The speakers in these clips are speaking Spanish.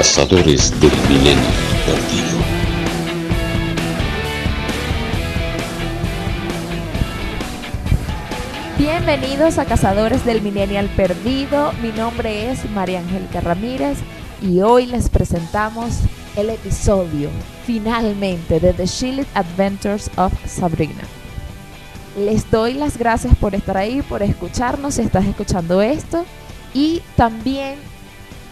Cazadores del Milenio Perdido. Bienvenidos a Cazadores del Millennial Perdido. Mi nombre es María Angélica Ramírez y hoy les presentamos el episodio finalmente de The Shielded Adventures of Sabrina. Les doy las gracias por estar ahí, por escucharnos si estás escuchando esto y también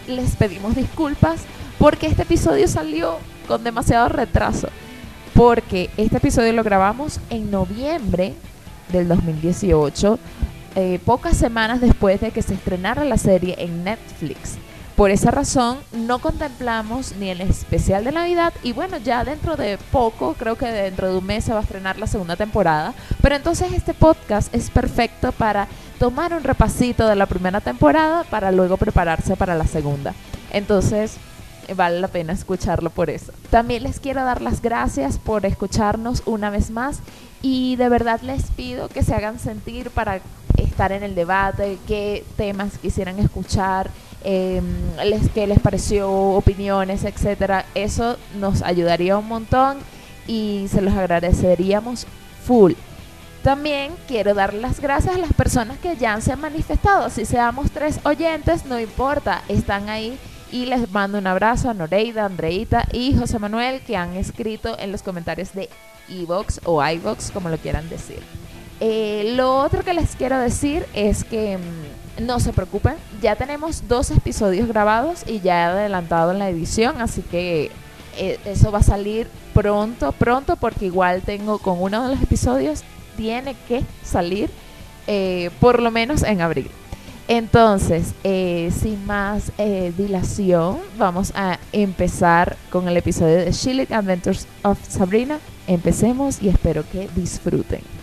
les pedimos disculpas porque este episodio salió con demasiado retraso. Porque este episodio lo grabamos en noviembre del 2018, eh, pocas semanas después de que se estrenara la serie en Netflix. Por esa razón no contemplamos ni el especial de Navidad y bueno, ya dentro de poco, creo que dentro de un mes se va a estrenar la segunda temporada, pero entonces este podcast es perfecto para tomar un repasito de la primera temporada para luego prepararse para la segunda. Entonces, vale la pena escucharlo por eso. También les quiero dar las gracias por escucharnos una vez más y de verdad les pido que se hagan sentir para estar en el debate, qué temas quisieran escuchar, eh, les, qué les pareció, opiniones, etcétera. Eso nos ayudaría un montón y se los agradeceríamos full. También quiero dar las gracias a las personas que ya se han manifestado. Si seamos tres oyentes, no importa, están ahí. Y les mando un abrazo a Noreida, Andreita y José Manuel que han escrito en los comentarios de Evox o iVox, como lo quieran decir. Eh, lo otro que les quiero decir es que mm, no se preocupen, ya tenemos dos episodios grabados y ya he adelantado en la edición, así que eh, eso va a salir pronto, pronto, porque igual tengo con uno de los episodios, tiene que salir eh, por lo menos en abril. Entonces, eh, sin más eh, dilación, vamos a empezar con el episodio de Shilling Adventures of Sabrina. Empecemos y espero que disfruten.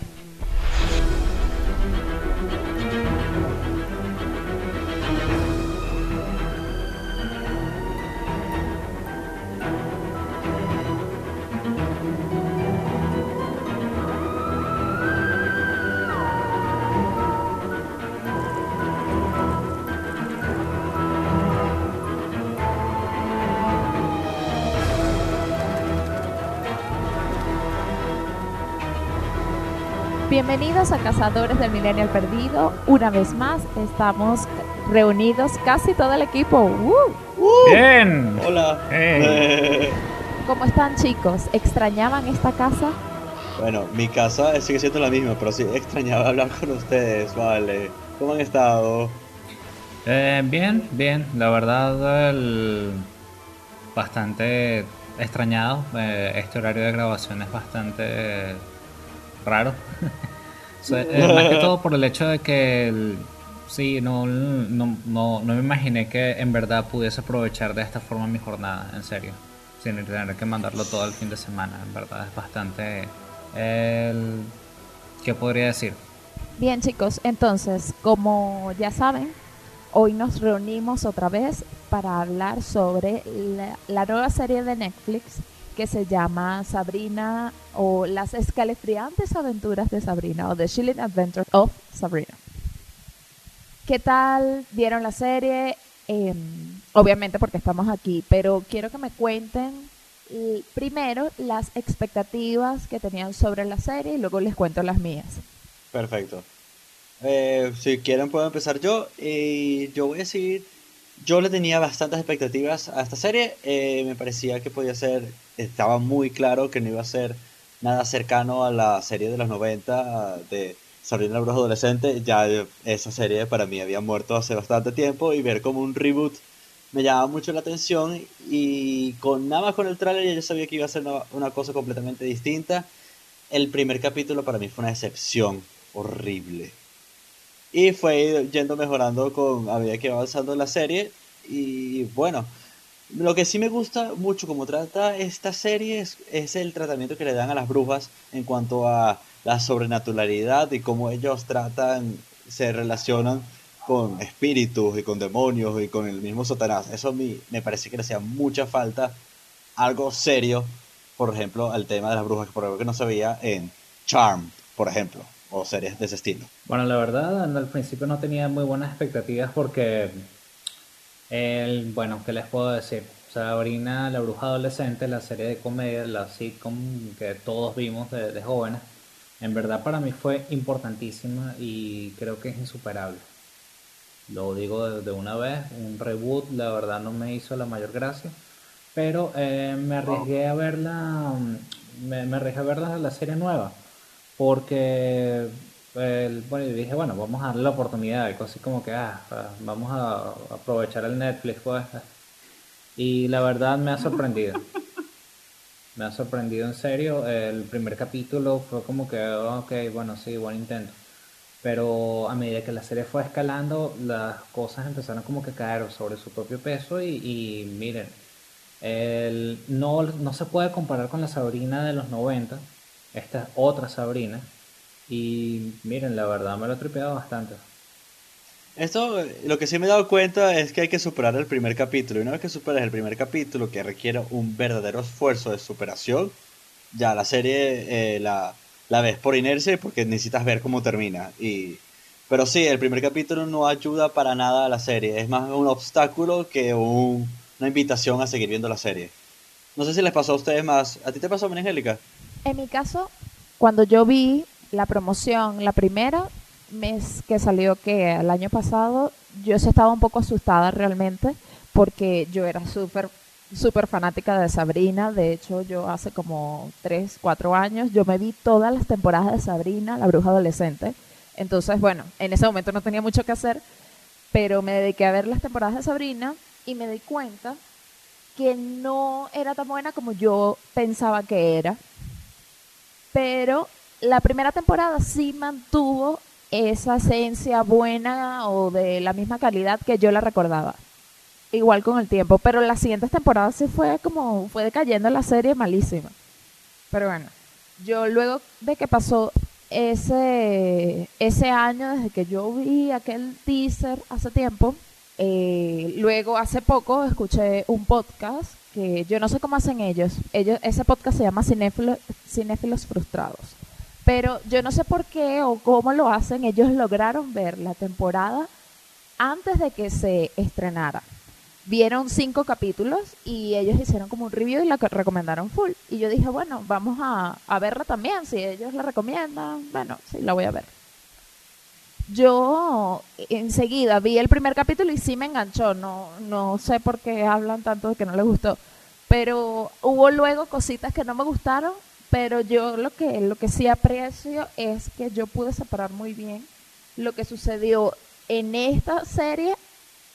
Bienvenidos a Cazadores del Millennial Perdido. Una vez más, estamos reunidos casi todo el equipo. ¡Uh! Bien. Hola. Hey. ¿Cómo están chicos? ¿Extrañaban esta casa? Bueno, mi casa sigue siendo la misma, pero sí extrañaba hablar con ustedes, vale. ¿Cómo han estado? Eh, bien, bien. La verdad, el- bastante extrañado. Eh, este horario de grabación es bastante raro. Eh, más que todo por el hecho de que el- sí, no, no, no, no me imaginé que en verdad pudiese aprovechar de esta forma mi jornada, en serio. Sin tener que mandarlo todo el fin de semana. En verdad es bastante... El, ¿Qué podría decir? Bien chicos, entonces, como ya saben, hoy nos reunimos otra vez para hablar sobre la, la nueva serie de Netflix que se llama Sabrina o Las escalofriantes aventuras de Sabrina o The Chilling Adventures of Sabrina. ¿Qué tal vieron la serie? Eh, obviamente porque estamos aquí, pero quiero que me cuenten primero las expectativas que tenían sobre la serie y luego les cuento las mías. Perfecto. Eh, si quieren puedo empezar yo. Y yo voy a decir, yo le tenía bastantes expectativas a esta serie. Eh, me parecía que podía ser, estaba muy claro que no iba a ser nada cercano a la serie de los 90 de Sabrina la Bruja Adolescente. Ya esa serie para mí había muerto hace bastante tiempo y ver como un reboot me llamaba mucho la atención y con nada más con el tráiler yo sabía que iba a ser una, una cosa completamente distinta. El primer capítulo para mí fue una decepción horrible. Y fue yendo mejorando con a que iba avanzando la serie. Y bueno, lo que sí me gusta mucho como trata esta serie es, es el tratamiento que le dan a las brujas en cuanto a la sobrenaturalidad y cómo ellos tratan, se relacionan con espíritus y con demonios y con el mismo Satanás. Eso a mí me parece que le hacía mucha falta algo serio, por ejemplo, al tema de las brujas, por algo que no se veía en Charm, por ejemplo, o series de ese estilo. Bueno, la verdad, al principio no tenía muy buenas expectativas porque, el, bueno, ¿qué les puedo decir? Sabrina la bruja adolescente, la serie de comedia, la sitcom que todos vimos de, de jóvenes, en verdad para mí fue importantísima y creo que es insuperable. Lo digo de, de una vez, un reboot la verdad no me hizo la mayor gracia, pero eh, me arriesgué a verla, mm, me, me arriesgué a ver la, la serie nueva, porque el- bueno, dije, bueno, vamos a darle la oportunidad, algo así como que, ah, ah, vamos a aprovechar el Netflix, pues. Y la verdad me ha sorprendido. Me ha sorprendido en serio. El primer capítulo fue como que, ok, bueno, sí, buen intento. Pero a medida que la serie fue escalando, las cosas empezaron como que a caer sobre su propio peso y, y miren, el, no, no se puede comparar con la Sabrina de los 90. Esta es otra Sabrina. Y miren, la verdad me lo he tripeado bastante. Esto, lo que sí me he dado cuenta es que hay que superar el primer capítulo. Y una vez que superas el primer capítulo, que requiere un verdadero esfuerzo de superación, ya la serie eh, la, la ves por inercia porque necesitas ver cómo termina. Y, pero sí, el primer capítulo no ayuda para nada a la serie. Es más un obstáculo que un- una invitación a seguir viendo la serie. No sé si les pasó a ustedes más. ¿A ti te pasó, Angélica? En mi caso, cuando yo vi la promoción, la primera mes que salió que el año pasado, yo estaba un poco asustada realmente porque yo era súper súper fanática de Sabrina. De hecho, yo hace como 3, 4 años, yo me vi todas las temporadas de Sabrina, la bruja adolescente. Entonces, bueno, en ese momento no tenía mucho que hacer, pero me dediqué a ver las temporadas de Sabrina y me di cuenta que no era tan buena como yo pensaba que era pero la primera temporada sí mantuvo esa esencia buena o de la misma calidad que yo la recordaba. Igual con el tiempo, pero las siguientes temporadas sí fue como, fue decayendo la serie malísima. Pero bueno, yo luego de que pasó ese, ese año, desde que yo vi aquel teaser hace tiempo, eh, luego hace poco escuché un podcast que yo no sé cómo hacen ellos. ellos ese podcast se llama Cinéfilo- Cinéfilos Frustrados. Pero yo no sé por qué o cómo lo hacen. Ellos lograron ver la temporada antes de que se estrenara. Vieron cinco capítulos y ellos hicieron como un review y la recomendaron full. Y yo dije, bueno, vamos a, a verla también. Si ellos la recomiendan, bueno, sí, la voy a ver. Yo enseguida vi el primer capítulo y sí me enganchó. No, no sé por qué hablan tanto de que no les gustó. Pero hubo luego cositas que no me gustaron. Pero yo lo que, lo que sí aprecio es que yo pude separar muy bien lo que sucedió en esta serie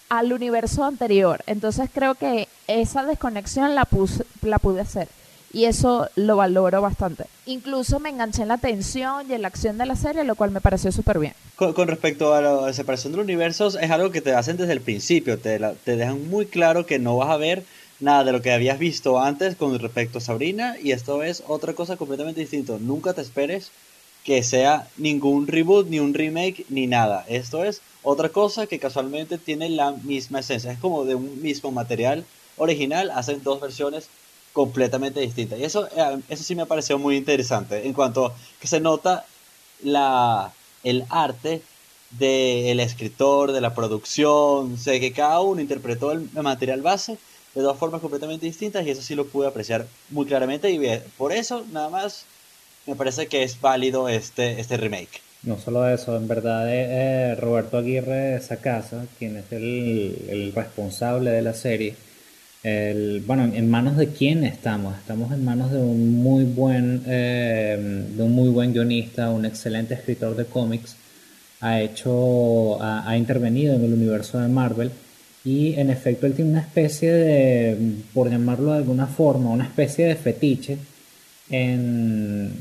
al universo anterior. Entonces creo que esa desconexión la, puse, la pude hacer. Y eso lo valoro bastante. Incluso me enganché en la tensión y en la acción de la serie, lo cual me pareció súper bien. Con, respecto a la separación de los universos, es algo que te hacen desde el principio. Te, te dejan muy claro que no vas a ver nada de lo que habías visto antes con respecto a Sabrina. Y esto es otra cosa completamente distinta. Nunca te esperes que sea ningún reboot, ni un remake, ni nada. Esto es otra cosa que casualmente tiene la misma esencia. Es como de un mismo material original, hacen dos versiones completamente distintas. Y eso, eh, eso sí me pareció muy interesante. En cuanto que se nota la, el arte del escritor, de la producción, sé que cada uno interpretó el material base de dos formas completamente distintas y eso sí lo pude apreciar muy claramente y por eso nada más me parece que es válido este, este remake. No solo eso, en verdad eh, Roberto Aguirre Sacasa, quien es el responsable de la serie, bueno, ¿en manos de quién estamos? Estamos en manos de un muy buen, eh, de un muy buen guionista, un excelente escritor de cómics, ha hecho, ha, intervenido en el universo de Marvel y en efecto él tiene una especie de, por llamarlo de alguna forma, una especie de fetiche en,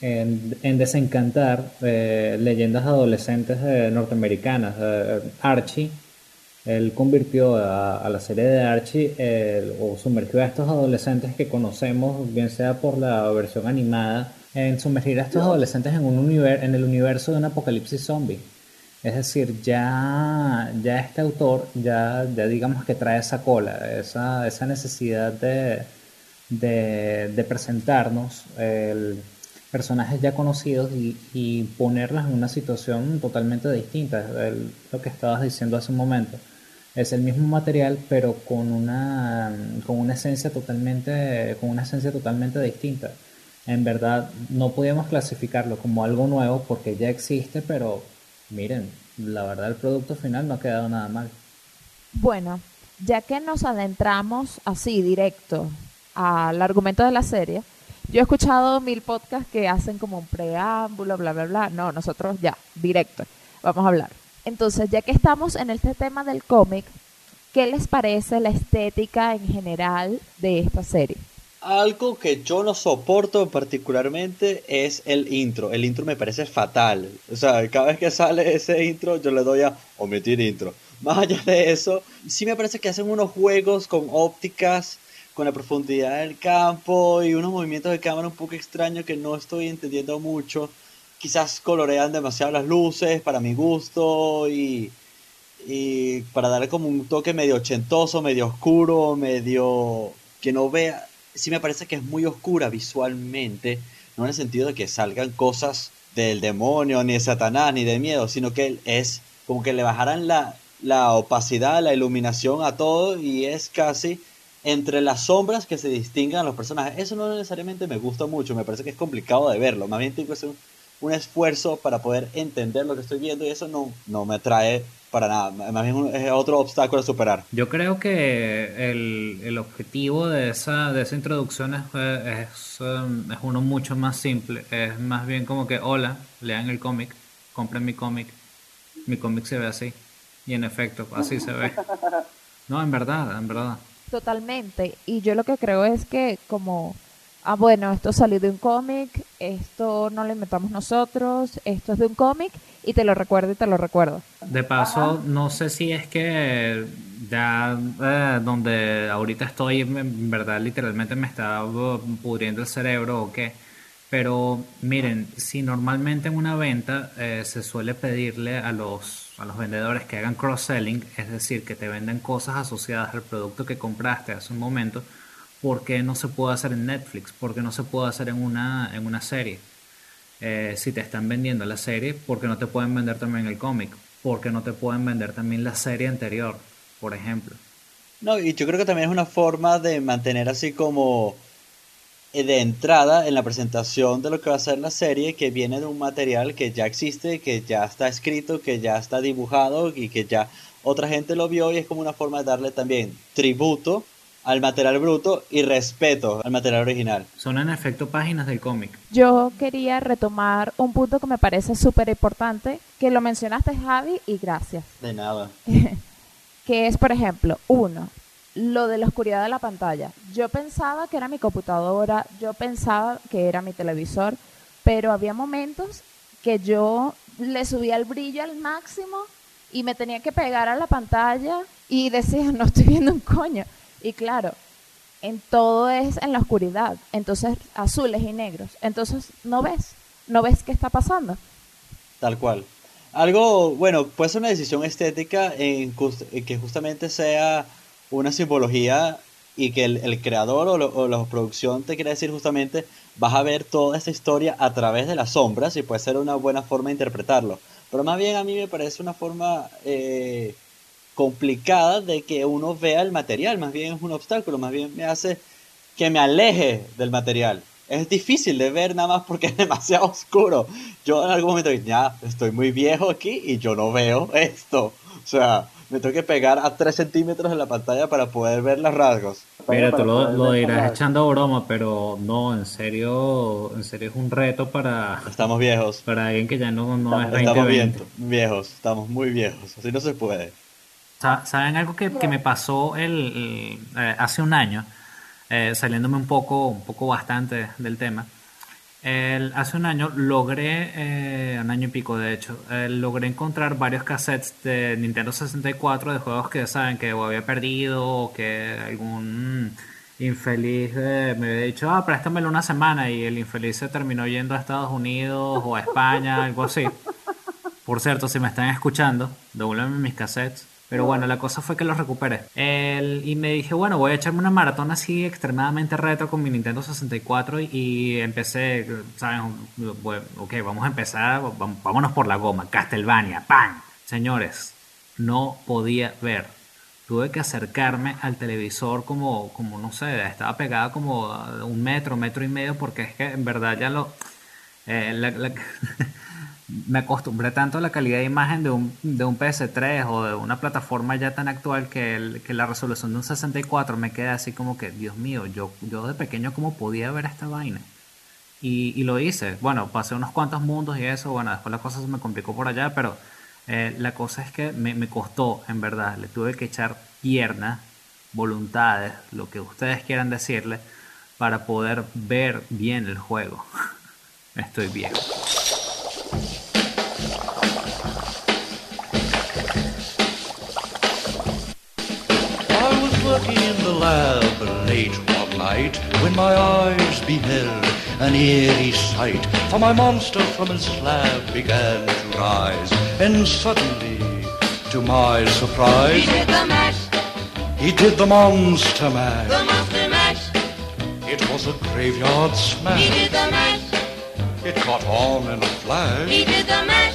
en, en desencantar eh, leyendas adolescentes eh, norteamericanas. Eh, Archie, él convirtió a, la serie de Archie o sumergió a estos adolescentes que conocemos, bien sea por la versión animada, en sumergir a estos adolescentes en, un univer en el universo de un apocalipsis zombie. Es decir, ya, ya este autor, ya, ya digamos que trae esa cola, esa, esa necesidad de, de, de presentarnos el, personajes ya conocidos y, y ponerlas en una situación totalmente distinta, el- lo que estabas diciendo hace un momento. Es el mismo material, pero con una, con una esencia totalmente, con una esencia totalmente distinta. En verdad, no podíamos clasificarlo como algo nuevo porque ya existe, pero miren, la verdad el producto final no ha quedado nada mal. Bueno, ya que nos adentramos así directo al argumento de la serie, yo he escuchado mil podcasts que hacen como un preámbulo, bla, bla, bla. No, nosotros ya, directo, vamos a hablar. Entonces, ya que estamos en este tema del cómic, ¿qué les parece la estética en general de esta serie? Algo que yo no soporto particularmente es el intro. El intro me parece fatal. O sea, cada vez que sale ese intro, yo le doy a omitir intro. Más allá de eso, sí me parece que hacen unos juegos con ópticas, con la profundidad del campo y unos movimientos de cámara un poco extraños que no estoy entendiendo mucho. Quizás colorean demasiado las luces para mi gusto y, para darle como un toque medio ochentoso, medio oscuro, medio que no vea. Sí me parece que es muy oscura visualmente, no en el sentido de que salgan cosas del demonio, ni de Satanás, ni de miedo, sino que es como que le bajaran la, la opacidad, la iluminación a todo y es casi entre las sombras que se distingan a los personajes. Eso no necesariamente me gusta mucho, me parece que es complicado de verlo. Más bien tengo que hacer un, esfuerzo para poder entender lo que estoy viendo y eso no, no me atrae para nada. Más bien es otro obstáculo a superar. Yo creo que el, el objetivo de esa, de esa introducción es, es, um, es uno mucho más simple. Es más bien como que, hola, lean el cómic, compren mi cómic. Mi cómic se ve así. Y en efecto, así se ve. No, en verdad, en verdad. Totalmente. Y yo lo que creo es que como, ah, bueno, esto salió de un cómic, esto no lo inventamos nosotros, esto es de un cómic y te lo recuerdo y te lo recuerdo. De paso, no sé si es que ya eh, donde ahorita estoy, en verdad, literalmente me está pudriendo el cerebro o qué. Pero miren, si normalmente en una venta eh, se suele pedirle a los a los vendedores que hagan cross-selling, es decir, que te venden cosas asociadas al producto que compraste hace un momento, ¿por qué no se puede hacer en Netflix? ¿Por qué no se puede hacer en una, en una serie? Eh, si te están vendiendo la serie, ¿por qué no te pueden vender también el cómic? ¿Por qué no te pueden vender también la serie anterior, por ejemplo? No, y yo creo que también es una forma de mantener así como eh, de entrada en la presentación de lo que va a ser la serie que viene de un material que ya existe, que ya está escrito, que ya está dibujado y que ya otra gente lo vio y es como una forma de darle también tributo al material bruto y respeto al material original. Son en efecto páginas del cómic. Yo quería retomar un punto que me parece súper importante, que lo mencionaste Javi y gracias. De nada. que es, por ejemplo, uno, lo de la oscuridad de la pantalla. Yo pensaba que era mi computadora, yo pensaba que era mi televisor, pero había momentos que yo le subía el brillo al máximo y me tenía que pegar a la pantalla y decía, no estoy viendo un coño. Y claro, en todo es en la oscuridad, entonces azules y negros. Entonces no ves, no ves qué está pasando. Tal cual. Algo, bueno, puede ser una decisión estética que justamente sea una simbología y que el, creador o, la producción te quiere decir justamente vas a ver toda esta historia a través de las sombras y puede ser una buena forma de interpretarlo. Pero más bien a mí me parece una forma eh, complicada de que uno vea el material, más bien es un obstáculo, más bien me hace que me aleje del material. Es difícil de ver nada más porque es demasiado oscuro. Yo en algún momento ya estoy muy viejo aquí y yo no veo esto. O sea, me tengo que pegar a 3 centímetros de la pantalla para poder ver los rasgos. Mira, tú lo, irás echando broma, pero no, en serio, en serio es un reto para... Estamos viejos. Para alguien que ya no, no estamos, es 20, Estamos viejos, estamos muy viejos, así no se puede. ¿Saben algo que, que me pasó el, eh, hace un año? Eh, saliéndome un poco, un poco bastante del tema hace un año logré, eh, un año y pico de hecho, logré encontrar varios cassettes de Nintendo 64 de juegos que saben que había perdido o que algún infeliz me había dicho, ah, préstamelo una semana y el infeliz se terminó yendo a Estados Unidos o a España, algo así. Por cierto, si me están escuchando, devuélveme mis cassettes. Pero bueno, la cosa fue que lo recuperé. y me dije, bueno, voy a echarme una maratón así extremadamente retro con mi Nintendo 64 y, empecé, ¿saben? ok, vamos a empezar, vámonos por la goma. Castlevania, ¡pam! Señores, no podía ver. tuve que acercarme al televisor como, como no sé, estaba pegada como un metro, metro y medio, porque es que en verdad ya lo... eh, la- la- me acostumbré tanto a la calidad de imagen de un, de un PS3 o de una plataforma ya tan actual que, que la resolución de un 64 me queda así como que, Dios mío, yo, yo de pequeño cómo podía ver esta vaina. Y, y lo hice. Bueno, pasé unos cuantos mundos y eso. Bueno, después la cosa se me complicó por allá, pero eh, la cosa es que me, me costó, en verdad. Le tuve que echar piernas, voluntades, lo que ustedes quieran decirle, para poder ver bien el juego. Estoy viejo. When my eyes beheld an eerie sight. For my monster from his slab began to rise, and suddenly, to my surprise, He did the mash, he did the monster mash. the monster mash. It was a graveyard He smash. did the mash, It caught on in a flash. he did the mash.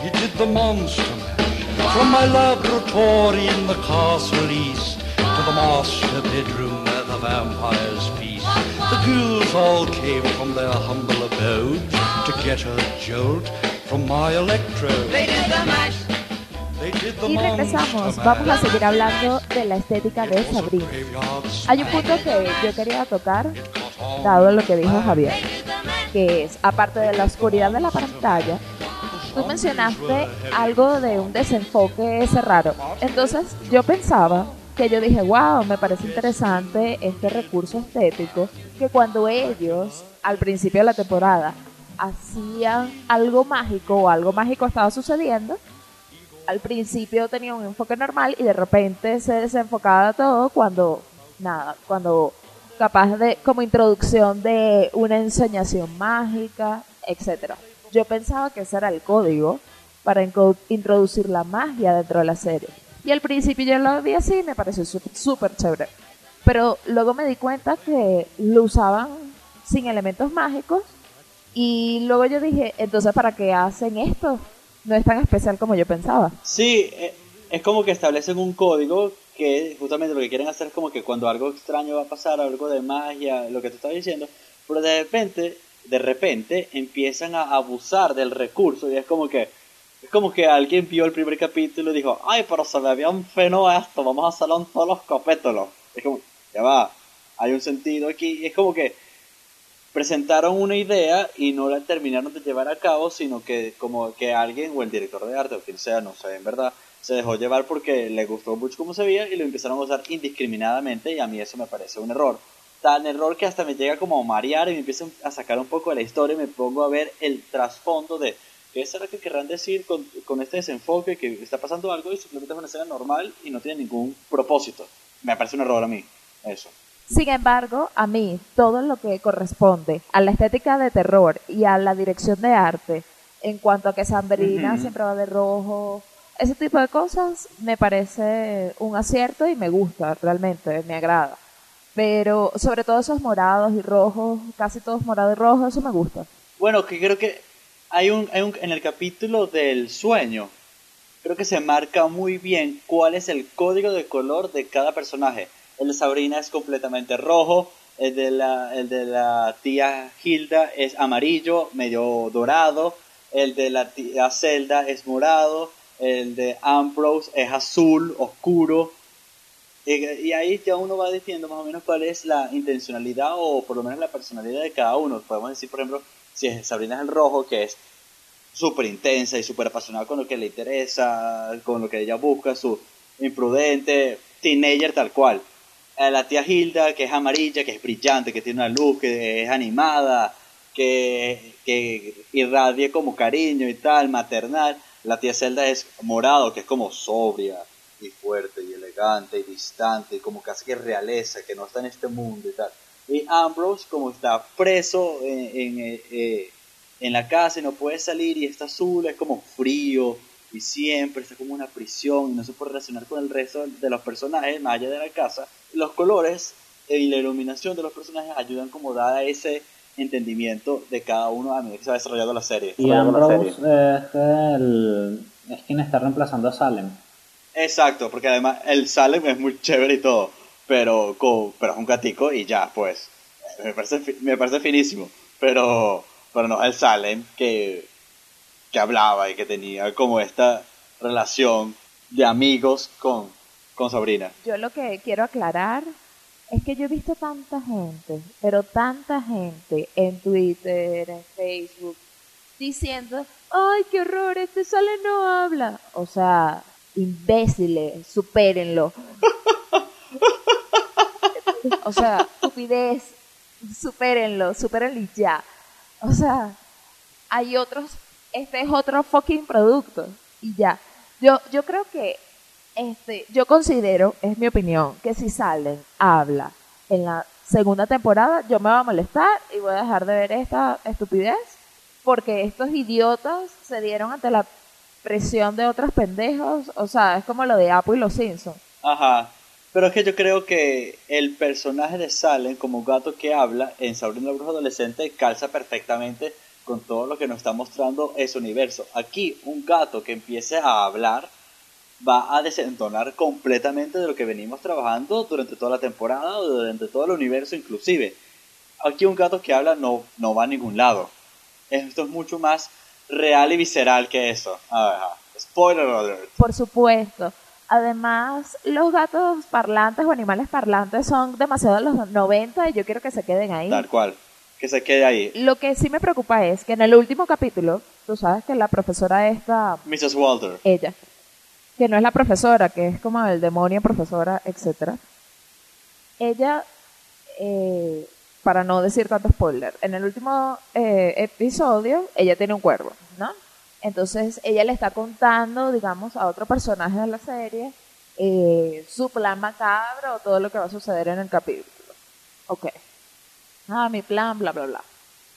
He did the monster mash. From my laboratory in the castle east to the master bedroom where the vampires feast. The ghouls all came from their humble abode to get a jolt from my electrode. They did the mash, They did the Y regresamos, vamos a seguir hablando de la estética de It was a Sabrina. Hay un punto que yo quería tocar, It caught on dado lo que dijo. Javier, que es, aparte de la oscuridad de la pantalla, tú mencionaste algo de un desenfoque ese raro. Entonces yo pensaba que yo dije, wow, me parece interesante este recurso estético, que cuando ellos, al principio de la temporada, hacían algo mágico o algo mágico estaba sucediendo, al principio tenía un enfoque normal y de repente se desenfocaba todo cuando, nada, cuando capaz de, como introducción de una ensoñación mágica, etcétera. Yo pensaba que ese era el código para introducir la magia dentro de la serie. Y al principio yo lo vi así y me pareció sú- súper chévere. Pero luego me di cuenta que lo usaban sin elementos mágicos y luego yo dije, entonces ¿para qué hacen esto? No es tan especial como yo pensaba. Sí, eh, es como que establecen un código que justamente lo que quieren hacer es como que cuando algo extraño va a pasar, algo de magia, lo que tú estabas diciendo, pero de repente, de repente empiezan a abusar del recurso y es como que es como que alguien vio el primer capítulo y dijo, ay, pero se ve bien feno esto, vamos a en todos los capítulos. Es como, ya va, hay un sentido aquí, es como que presentaron una idea y no la terminaron de llevar a cabo, sino que como que alguien o el director de arte o quien sea, no sé, en verdad, se dejó llevar porque le gustó mucho como se veía y lo empezaron a usar indiscriminadamente y a mí eso me parece un error. Tan error que hasta me llega como a marear y me empieza a sacar un poco de la historia y me pongo a ver el trasfondo de qué será que querrán decir con, con este desenfoque que está pasando algo y simplemente es una escena normal y no tiene ningún propósito. Me parece un error a mí, eso. Sin embargo, a mí, todo lo que corresponde a la estética de terror y a la dirección de arte, en cuanto a que Sambrina Ujú. siempre va de rojo, ese tipo de cosas, me parece un acierto y me gusta, realmente, me agrada. Pero sobre todo esos morados y rojos, casi todos morados y rojos, eso me gusta. Bueno, que creo que hay un, hay un en el capítulo del sueño, creo que se marca muy bien cuál es el código de color de cada personaje. El de Sabrina es completamente rojo, el de la, el de la tía Hilda es amarillo, medio dorado, el de la tía Zelda es morado, el de Ambrose es azul, oscuro. Y, ahí ya uno va diciendo más o menos cuál es la intencionalidad o por lo menos la personalidad de cada uno. Podemos decir, por ejemplo, si Sabrina es el rojo, que es súper intensa y súper apasionada con lo que le interesa, con lo que ella busca, su imprudente teenager tal cual. Eh, la tía Hilda, que es amarilla, que es brillante, que tiene una luz, que es animada, que, que irradie como cariño y tal, maternal. La tía Zelda es morado, que es como sobria y fuerte y elegante y distante, y como casi que realeza, que no está en este mundo y tal. Y Ambrose, como está preso en, en, eh, eh, la casa y no puede salir y está azul, es como frío y siempre está como una prisión y no se puede relacionar con el resto de los personajes más allá de la casa. Los colores y la iluminación de los personajes ayudan como a ese entendimiento de cada uno a medida que se va desarrollando la serie. Y Ambrose serie. es, el, es quien está reemplazando a Salem. Exacto, porque además el Salem es muy chévere y todo, pero, co- pero es un gatico y ya, pues. Me parece, fi- me parece finísimo, pero, pero no es el Salem que, que hablaba y que tenía como esta relación de amigos con, con Sabrina. Yo lo que quiero aclarar es que yo he visto tanta gente, pero tanta gente en Twitter, en Facebook, diciendo, ay, qué horror, este sale no habla. O sea, imbéciles, supérenlo. o sea, estupidez, supérenlo, supérenlo y ya. O sea, hay otros, este es otro fucking producto y ya. Yo, yo creo que, este, yo considero, es mi opinión, que si Salen habla en la segunda temporada, yo me voy a molestar y voy a dejar de ver esta estupidez porque estos idiotas se dieron ante la presión de otros pendejos, o sea, es como lo de Apo y los Simpsons. Ajá. Pero es que yo creo que el personaje de Salem como gato que habla en Sabrina la bruja adolescente calza perfectamente con todo lo que nos está mostrando ese universo. Aquí un gato que empiece a hablar va a desentonar completamente de lo que venimos trabajando durante toda la temporada o durante todo el universo inclusive. Aquí un gato que habla no, no va a ningún lado. Esto es mucho más real y visceral que eso. Ajá. Spoiler alert. Por supuesto. Además, los gatos parlantes o animales parlantes son demasiado de los 90 y yo quiero que se queden ahí. Tal cual. Que se quede ahí. Lo que sí me preocupa es que en el último capítulo, tú sabes que la profesora esta, Mrs. Walter. ella, que no es la profesora, que es como el demonio profesora, etcétera. Ella, eh, para no decir tanto spoiler, en el último eh, episodio ella tiene un cuervo, ¿no? Entonces ella le está contando, digamos, a otro personaje de la serie eh, su plan macabro o todo lo que va a suceder en el capítulo. Ok. Ah, mi plan, bla, bla, bla.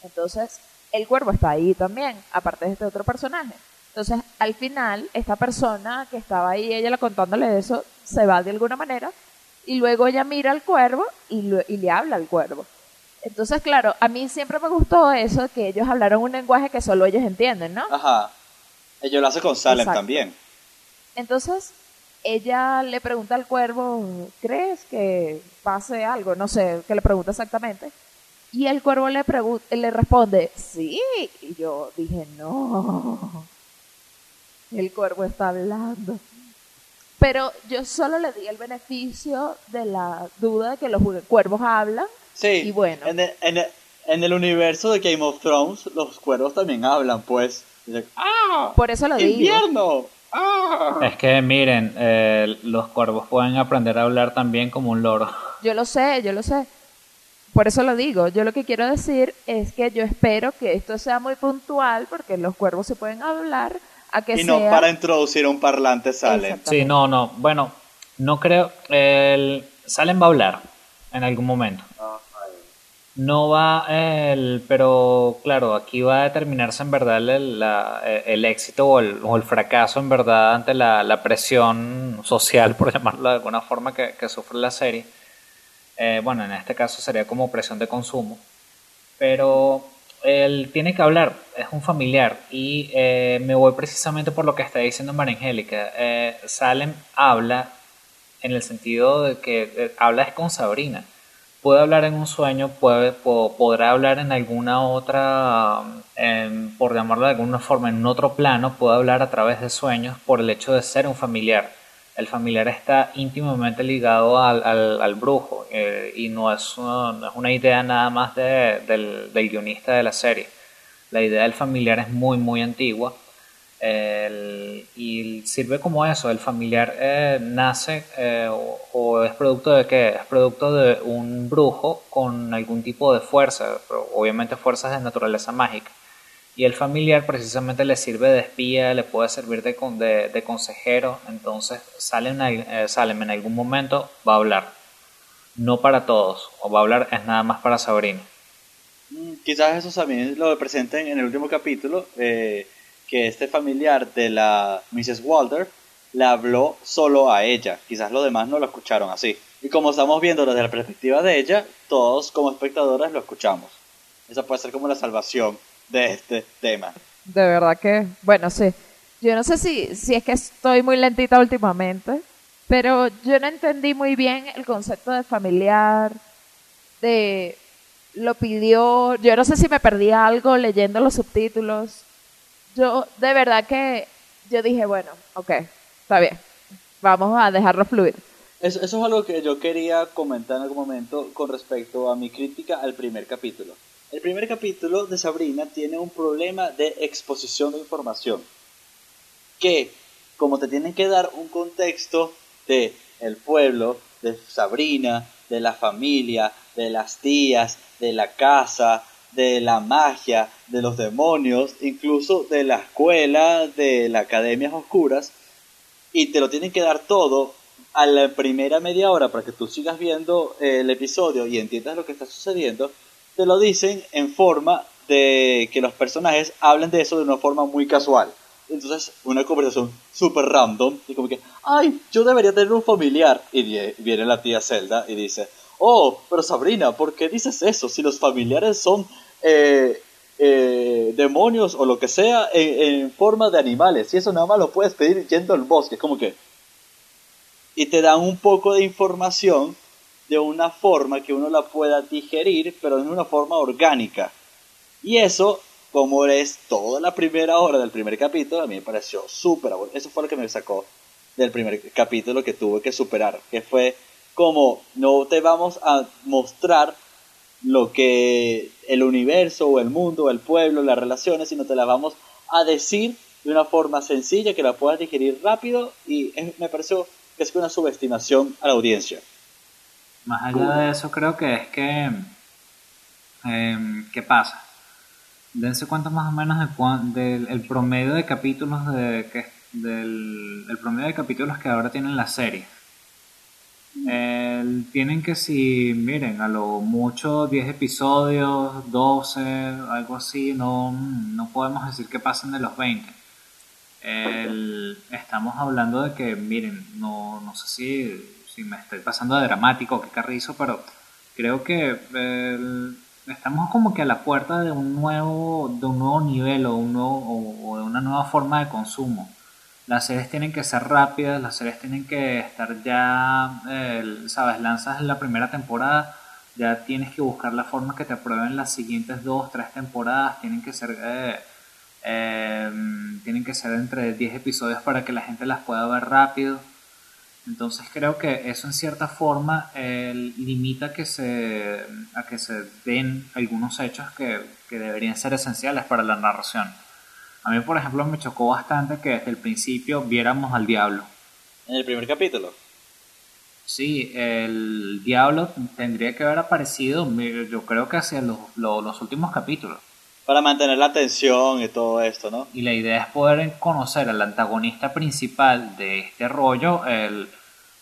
Entonces, el cuervo está ahí también, aparte de este otro personaje. Entonces, al final, esta persona que estaba ahí, ella le contándole eso, se va de alguna manera, y luego ella mira al cuervo y, lo- y le habla al cuervo. Entonces, claro, a mí siempre me gustó eso, que ellos hablaron un lenguaje que solo ellos entienden, ¿no? Ajá. Ella lo hace con Salem Exacto. también. Entonces, ella le pregunta al cuervo, ¿crees que pase algo? No sé, que le pregunta exactamente. Y el cuervo le, le responde, sí. Y yo dije, no. El cuervo está hablando. Pero yo solo le di el beneficio de la duda de que los cuervos hablan. Sí. Y bueno. En el, en, el, en el universo de Game of Thrones, los cuervos también hablan, pues. Dicen, ¡Ah! Por eso lo digo. ¡Invierno! ¡Ah! Es que miren, eh, los cuervos pueden aprender a hablar también como un loro. Yo lo sé, yo lo sé. Por eso lo digo. Yo lo que quiero decir es que yo espero que esto sea muy puntual, porque los cuervos se pueden hablar, a que Y no para introducir un parlante Salem. Sí, no, no. Bueno, no creo. El Salem va a hablar en algún momento. No va el, pero claro, aquí va a determinarse en verdad el, la- el éxito o el, o el fracaso en verdad ante la, la presión social, por llamarlo de alguna forma, que, que sufre la serie. Eh, bueno, en este caso sería como presión de consumo. Pero él tiene que hablar, es un familiar. Y eh, me voy precisamente por lo que está diciendo María Angélica. Eh, Salem habla en el sentido de que eh, habla es con Sabrina. Puede hablar en un sueño, puede, po- podrá hablar en alguna otra, em, por llamarlo de alguna forma, en otro plano, puede hablar a través de sueños por el hecho de ser un familiar. El familiar está íntimamente ligado al, al- brujo eh, y no es, una, idea nada más de- del, del guionista de la serie. La idea del familiar es muy, muy antigua y sirve como eso. El familiar eh, nace eh, o, o es producto de qué? Es producto de un brujo con algún tipo de fuerza, pero obviamente fuerzas de naturaleza mágica. Y el familiar precisamente le sirve de espía, le puede servir de, de, de consejero. Entonces Salem, eh, Salem en algún momento va a hablar. No para todos, o va a hablar es nada más para Sabrina. Mm, Quizás eso también lo presenten en el último capítulo, eh, que este familiar de la Mrs. Walter le habló solo a ella. Quizás los demás no lo escucharon así. Y como estamos viendo desde la perspectiva de ella, todos como espectadores lo escuchamos. Esa puede ser como la salvación de este tema. De verdad que, bueno, sí. yo no sé si, si es que estoy muy lentita últimamente, pero yo no entendí muy bien el concepto de familiar, de lo pidió, yo no sé si me perdí algo leyendo los subtítulos. Yo de verdad que yo dije, bueno, ok, está bien, vamos a dejarlo fluir. Eso, eso es algo que yo quería comentar en algún momento con respecto a mi crítica al primer capítulo. El primer capítulo de Sabrina tiene un problema de exposición de información. Que, como te tienen que dar un contexto de el pueblo, de Sabrina, de la familia, de las tías, de la casa, de la magia, de los demonios, incluso de la escuela, de las academias oscuras, y te lo tienen que dar todo a la primera media hora para que tú sigas viendo eh, el episodio y entiendas lo que está sucediendo, te lo dicen en forma de que los personajes hablen de eso de una forma muy casual. Entonces, una conversación súper random, y como que, ay, yo debería tener un familiar. Y viene la tía Zelda y dice, oh, pero Sabrina, ¿por qué dices eso? Si los familiares son eh, eh, demonios o lo que sea en, en forma de animales, y eso nada más lo puedes pedir yendo al bosque, como que... Y te dan un poco de información de una forma que uno la pueda digerir, pero en una forma orgánica. Y eso, como es toda la primera hora del primer capítulo, a mí me pareció súper. Eso fue lo que me sacó del primer capítulo que tuve que superar, que fue como no te vamos a mostrar lo que el universo o el mundo o el pueblo, las relaciones, sino te las vamos a decir de una forma sencilla que la puedas digerir rápido y me pareció que es una subestimación a la audiencia. Más allá de eso, creo que es que. em, ¿Qué pasa? Dense cuenta más o menos de del el promedio de capítulos de que del el promedio de capítulos que ahora tienen la serie. El- tienen que si, miren, a lo mucho 10 episodios, 12, algo así, no, no podemos decir que pasen de los 20. El- estamos hablando de que, miren, no, no sé si, si me estoy pasando de dramático qué carrizo, pero creo que el- estamos como que a la puerta de un nuevo, de un nuevo nivel o, un nuevo, o, de una nueva forma de consumo. Las series tienen que ser rápidas, las series tienen que estar ya, sabes, lanzas la primera temporada, ya tienes que buscar la forma que te aprueben las siguientes dos, tres temporadas, tienen que ser... eh, eh, tienen que ser entre 10 episodios para que la gente las pueda ver rápido. Entonces creo que eso en cierta forma eh, limita que se, a que se den algunos hechos que, que deberían ser esenciales para la narración. A mí, por ejemplo, me chocó bastante que desde el principio viéramos al diablo. En el primer capítulo. Sí, el diablo tendría que haber aparecido, yo creo que hacia los, los- los últimos capítulos. Para mantener la atención y todo esto, ¿no? Y la idea es poder conocer al antagonista principal de este rollo, el,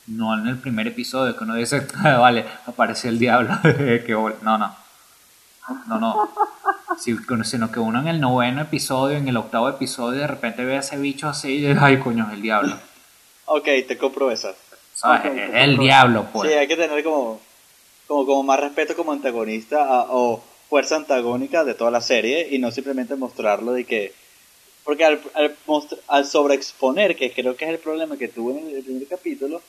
no en el primer episodio, que uno dice, "Ah, vale, apareció el diablo. Bol- no, no. No, no. Si- sino que uno en el noveno episodio, en el octavo episodio, de repente ve a ese bicho así y ay, coño, es el diablo. Ok, te compro esa. Es el diablo, pues. Sí, hay que tener como, como, como más respeto como antagonista a- o fuerza antagónica de toda la serie y no simplemente mostrarlo de que... Porque al, al, al sobreexponer, que creo que es el problema que tuve en el primer capítulo,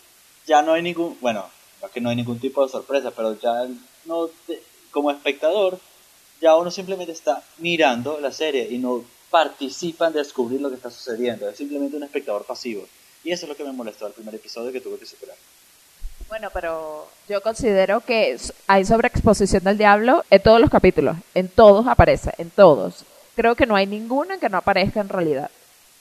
ya no hay ningún... Bueno, no es que no hay ningún tipo de sorpresa, pero ya no... como espectador, ya uno simplemente está mirando la serie y no participa en descubrir lo que está sucediendo. Es simplemente un espectador pasivo. Y eso es lo que me molestó al primer episodio que tuve que superar. Bueno, pero yo considero que hay sobreexposición del diablo en todos los capítulos. En todos aparece, en todos. Creo que no hay ninguno en que no aparezca en realidad.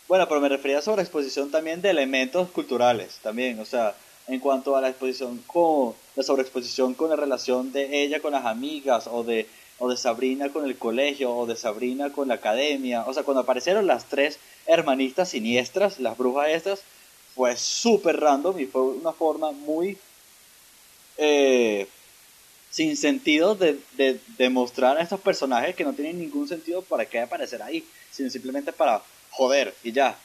Bueno, pero me refería a sobreexposición también de elementos culturales, también, o sea, en cuanto a la exposición con la sobreexposición con la relación de ella con las amigas o de o de Sabrina con el colegio o de Sabrina con la academia, o sea, cuando aparecieron las tres hermanistas siniestras, las brujas estas, fue súper random y fue una forma muy eh, sin sentido de, de, de a estos personajes que no tienen ningún sentido para qué aparecer ahí, sino simplemente para joder y ya.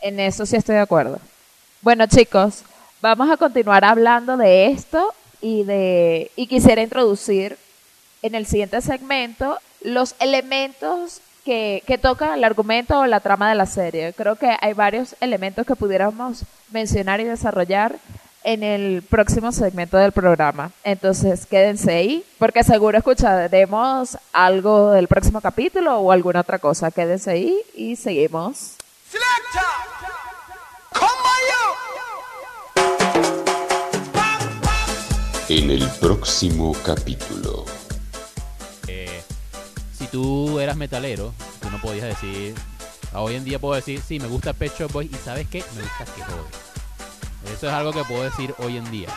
En eso sí estoy de acuerdo. Bueno, chicos, vamos a continuar hablando de esto y de y quisiera introducir en el siguiente segmento los elementos que, que toca el argumento o la trama de la serie. Creo que hay varios elementos que pudiéramos mencionar y desarrollar en el próximo segmento del programa. Entonces, quédense ahí, porque seguro escucharemos algo del próximo capítulo o alguna otra cosa. Quédense ahí y seguimos. En el próximo capítulo. Eh, si tú eras metalero, tú no podías decir. "Ah, Hoy en día puedo decir, sí, me gusta Pet Shop Boys y ¿sabes qué? Me gusta que jode. Eso es algo que puedo decir hoy en día.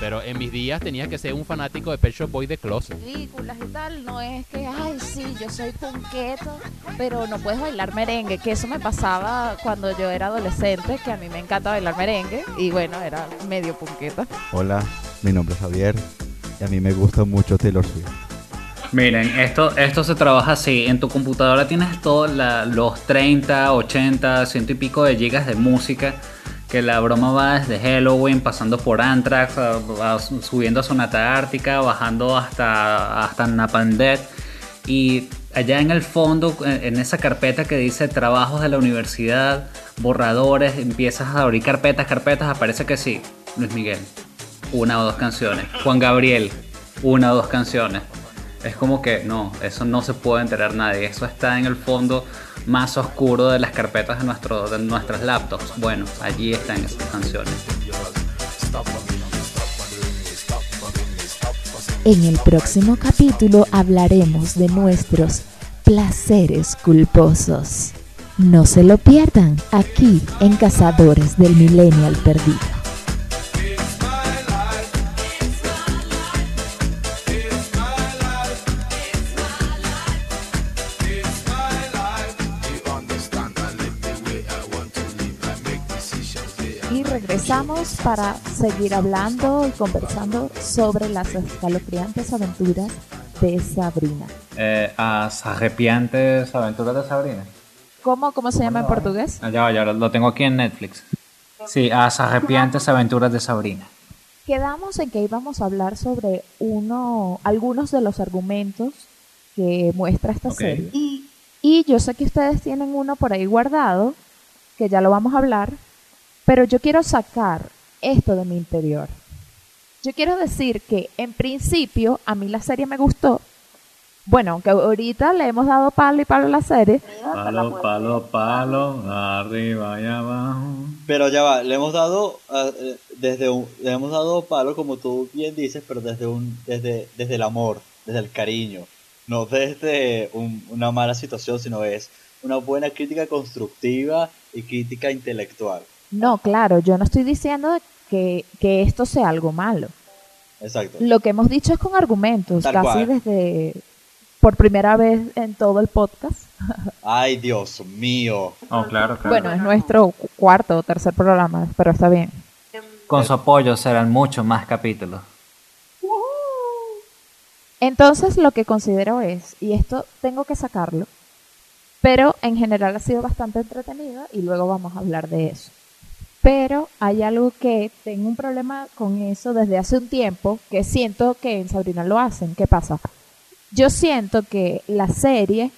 Pero en mis días tenía que ser un fanático de Pet Shop Boys de closet. películas y tal, no es que, ay, sí, yo soy punqueto, pero no puedes bailar merengue, que eso me pasaba cuando yo era adolescente, que a mí me encanta bailar merengue, y bueno, era medio punqueta. Hola, mi nombre es Javier y a mí me gusta mucho Taylor Swift. Miren, esto, esto se trabaja así. En tu computadora tienes todos los 30, 80, ciento y pico de gigas de música. Que la broma va desde Halloween, pasando por Anthrax, subiendo a Sonata Ártica, bajando hasta, hasta Napalm Death. Y allá en el fondo, en esa carpeta que dice trabajos de la universidad, borradores, empiezas a abrir carpetas, carpetas, aparece que sí, Luis Miguel, una o dos canciones. Juan Gabriel, una o dos canciones. Es como que no, eso no se puede enterar nadie. Eso está en el fondo más oscuro de las carpetas de, nuestro, de nuestras laptops. Bueno, allí están esas canciones. En el próximo capítulo hablaremos de nuestros placeres culposos. No se lo pierdan aquí en Cazadores del Millennial Perdido. Regresamos para seguir hablando y conversando sobre las escalofriantes aventuras de Sabrina. Eh, las arrepiantes aventuras de Sabrina. ¿Cómo, cómo se llama en portugués? Ah, Ya, ya lo, tengo aquí en Netflix. Sí, las arrepiantes aventuras de Sabrina. Quedamos en que íbamos a hablar sobre uno, algunos de los argumentos que muestra esta Ok. serie. Y, y yo sé que ustedes tienen uno por ahí guardado, que ya lo vamos a hablar, pero yo quiero sacar esto de mi interior. Yo quiero decir que en principio a mí la serie me gustó. Bueno, aunque ahorita le hemos dado palo y palo a la serie, Palo, palo, palo, arriba y abajo. Pero ya va, le hemos dado eh, desde un, le hemos dado palo como tú bien dices, pero desde un desde desde el amor, desde el cariño, no desde un- una mala situación, sino es una buena crítica constructiva y crítica intelectual. No, claro, yo no estoy diciendo que, que esto sea algo malo. Exacto. Lo que hemos dicho es con argumentos, Tal casi cual. desde por primera vez en todo el podcast. Ay, Dios mío. Oh, claro, claro. Bueno, es nuestro cu- cuarto o tercer programa, pero está bien. Con su apoyo serán muchos más capítulos. Entonces lo que considero es, y esto tengo que sacarlo, pero en general ha sido bastante entretenida y luego vamos a hablar de eso. Pero hay algo que tengo un problema con eso desde hace un tiempo, que siento que en Sabrina lo hacen. ¿Qué pasa? Yo siento que la serie,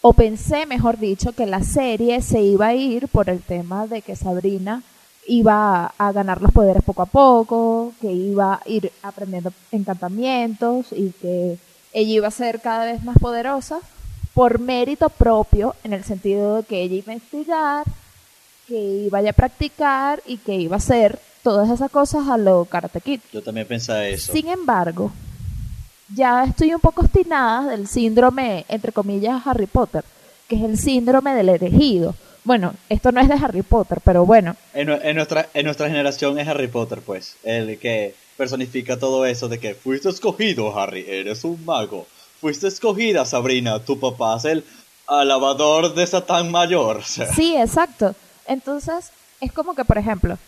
o pensé mejor dicho, que la serie se iba a ir por el tema de que Sabrina iba a ganar los poderes poco a poco, que iba a ir aprendiendo encantamientos y que ella iba a ser cada vez más poderosa por mérito propio, en el sentido de que ella iba a investigar, que iba a practicar y que iba a hacer todas esas cosas a lo Karate Kid. Yo también pensaba eso. Sin embargo, ya estoy un poco obstinada del síndrome, entre comillas, Harry Potter, que es el síndrome del elegido. Bueno, esto no es de Harry Potter, pero bueno, En, nue- en nuestra, en nuestra generación es Harry Potter, pues, el que personifica todo eso de que fuiste escogido, Harry, eres un mago. Fuiste escogida, Sabrina, tu papá es el alabador de Satán Mayor. O sea, Sí, exacto. Entonces, es como que, por ejemplo,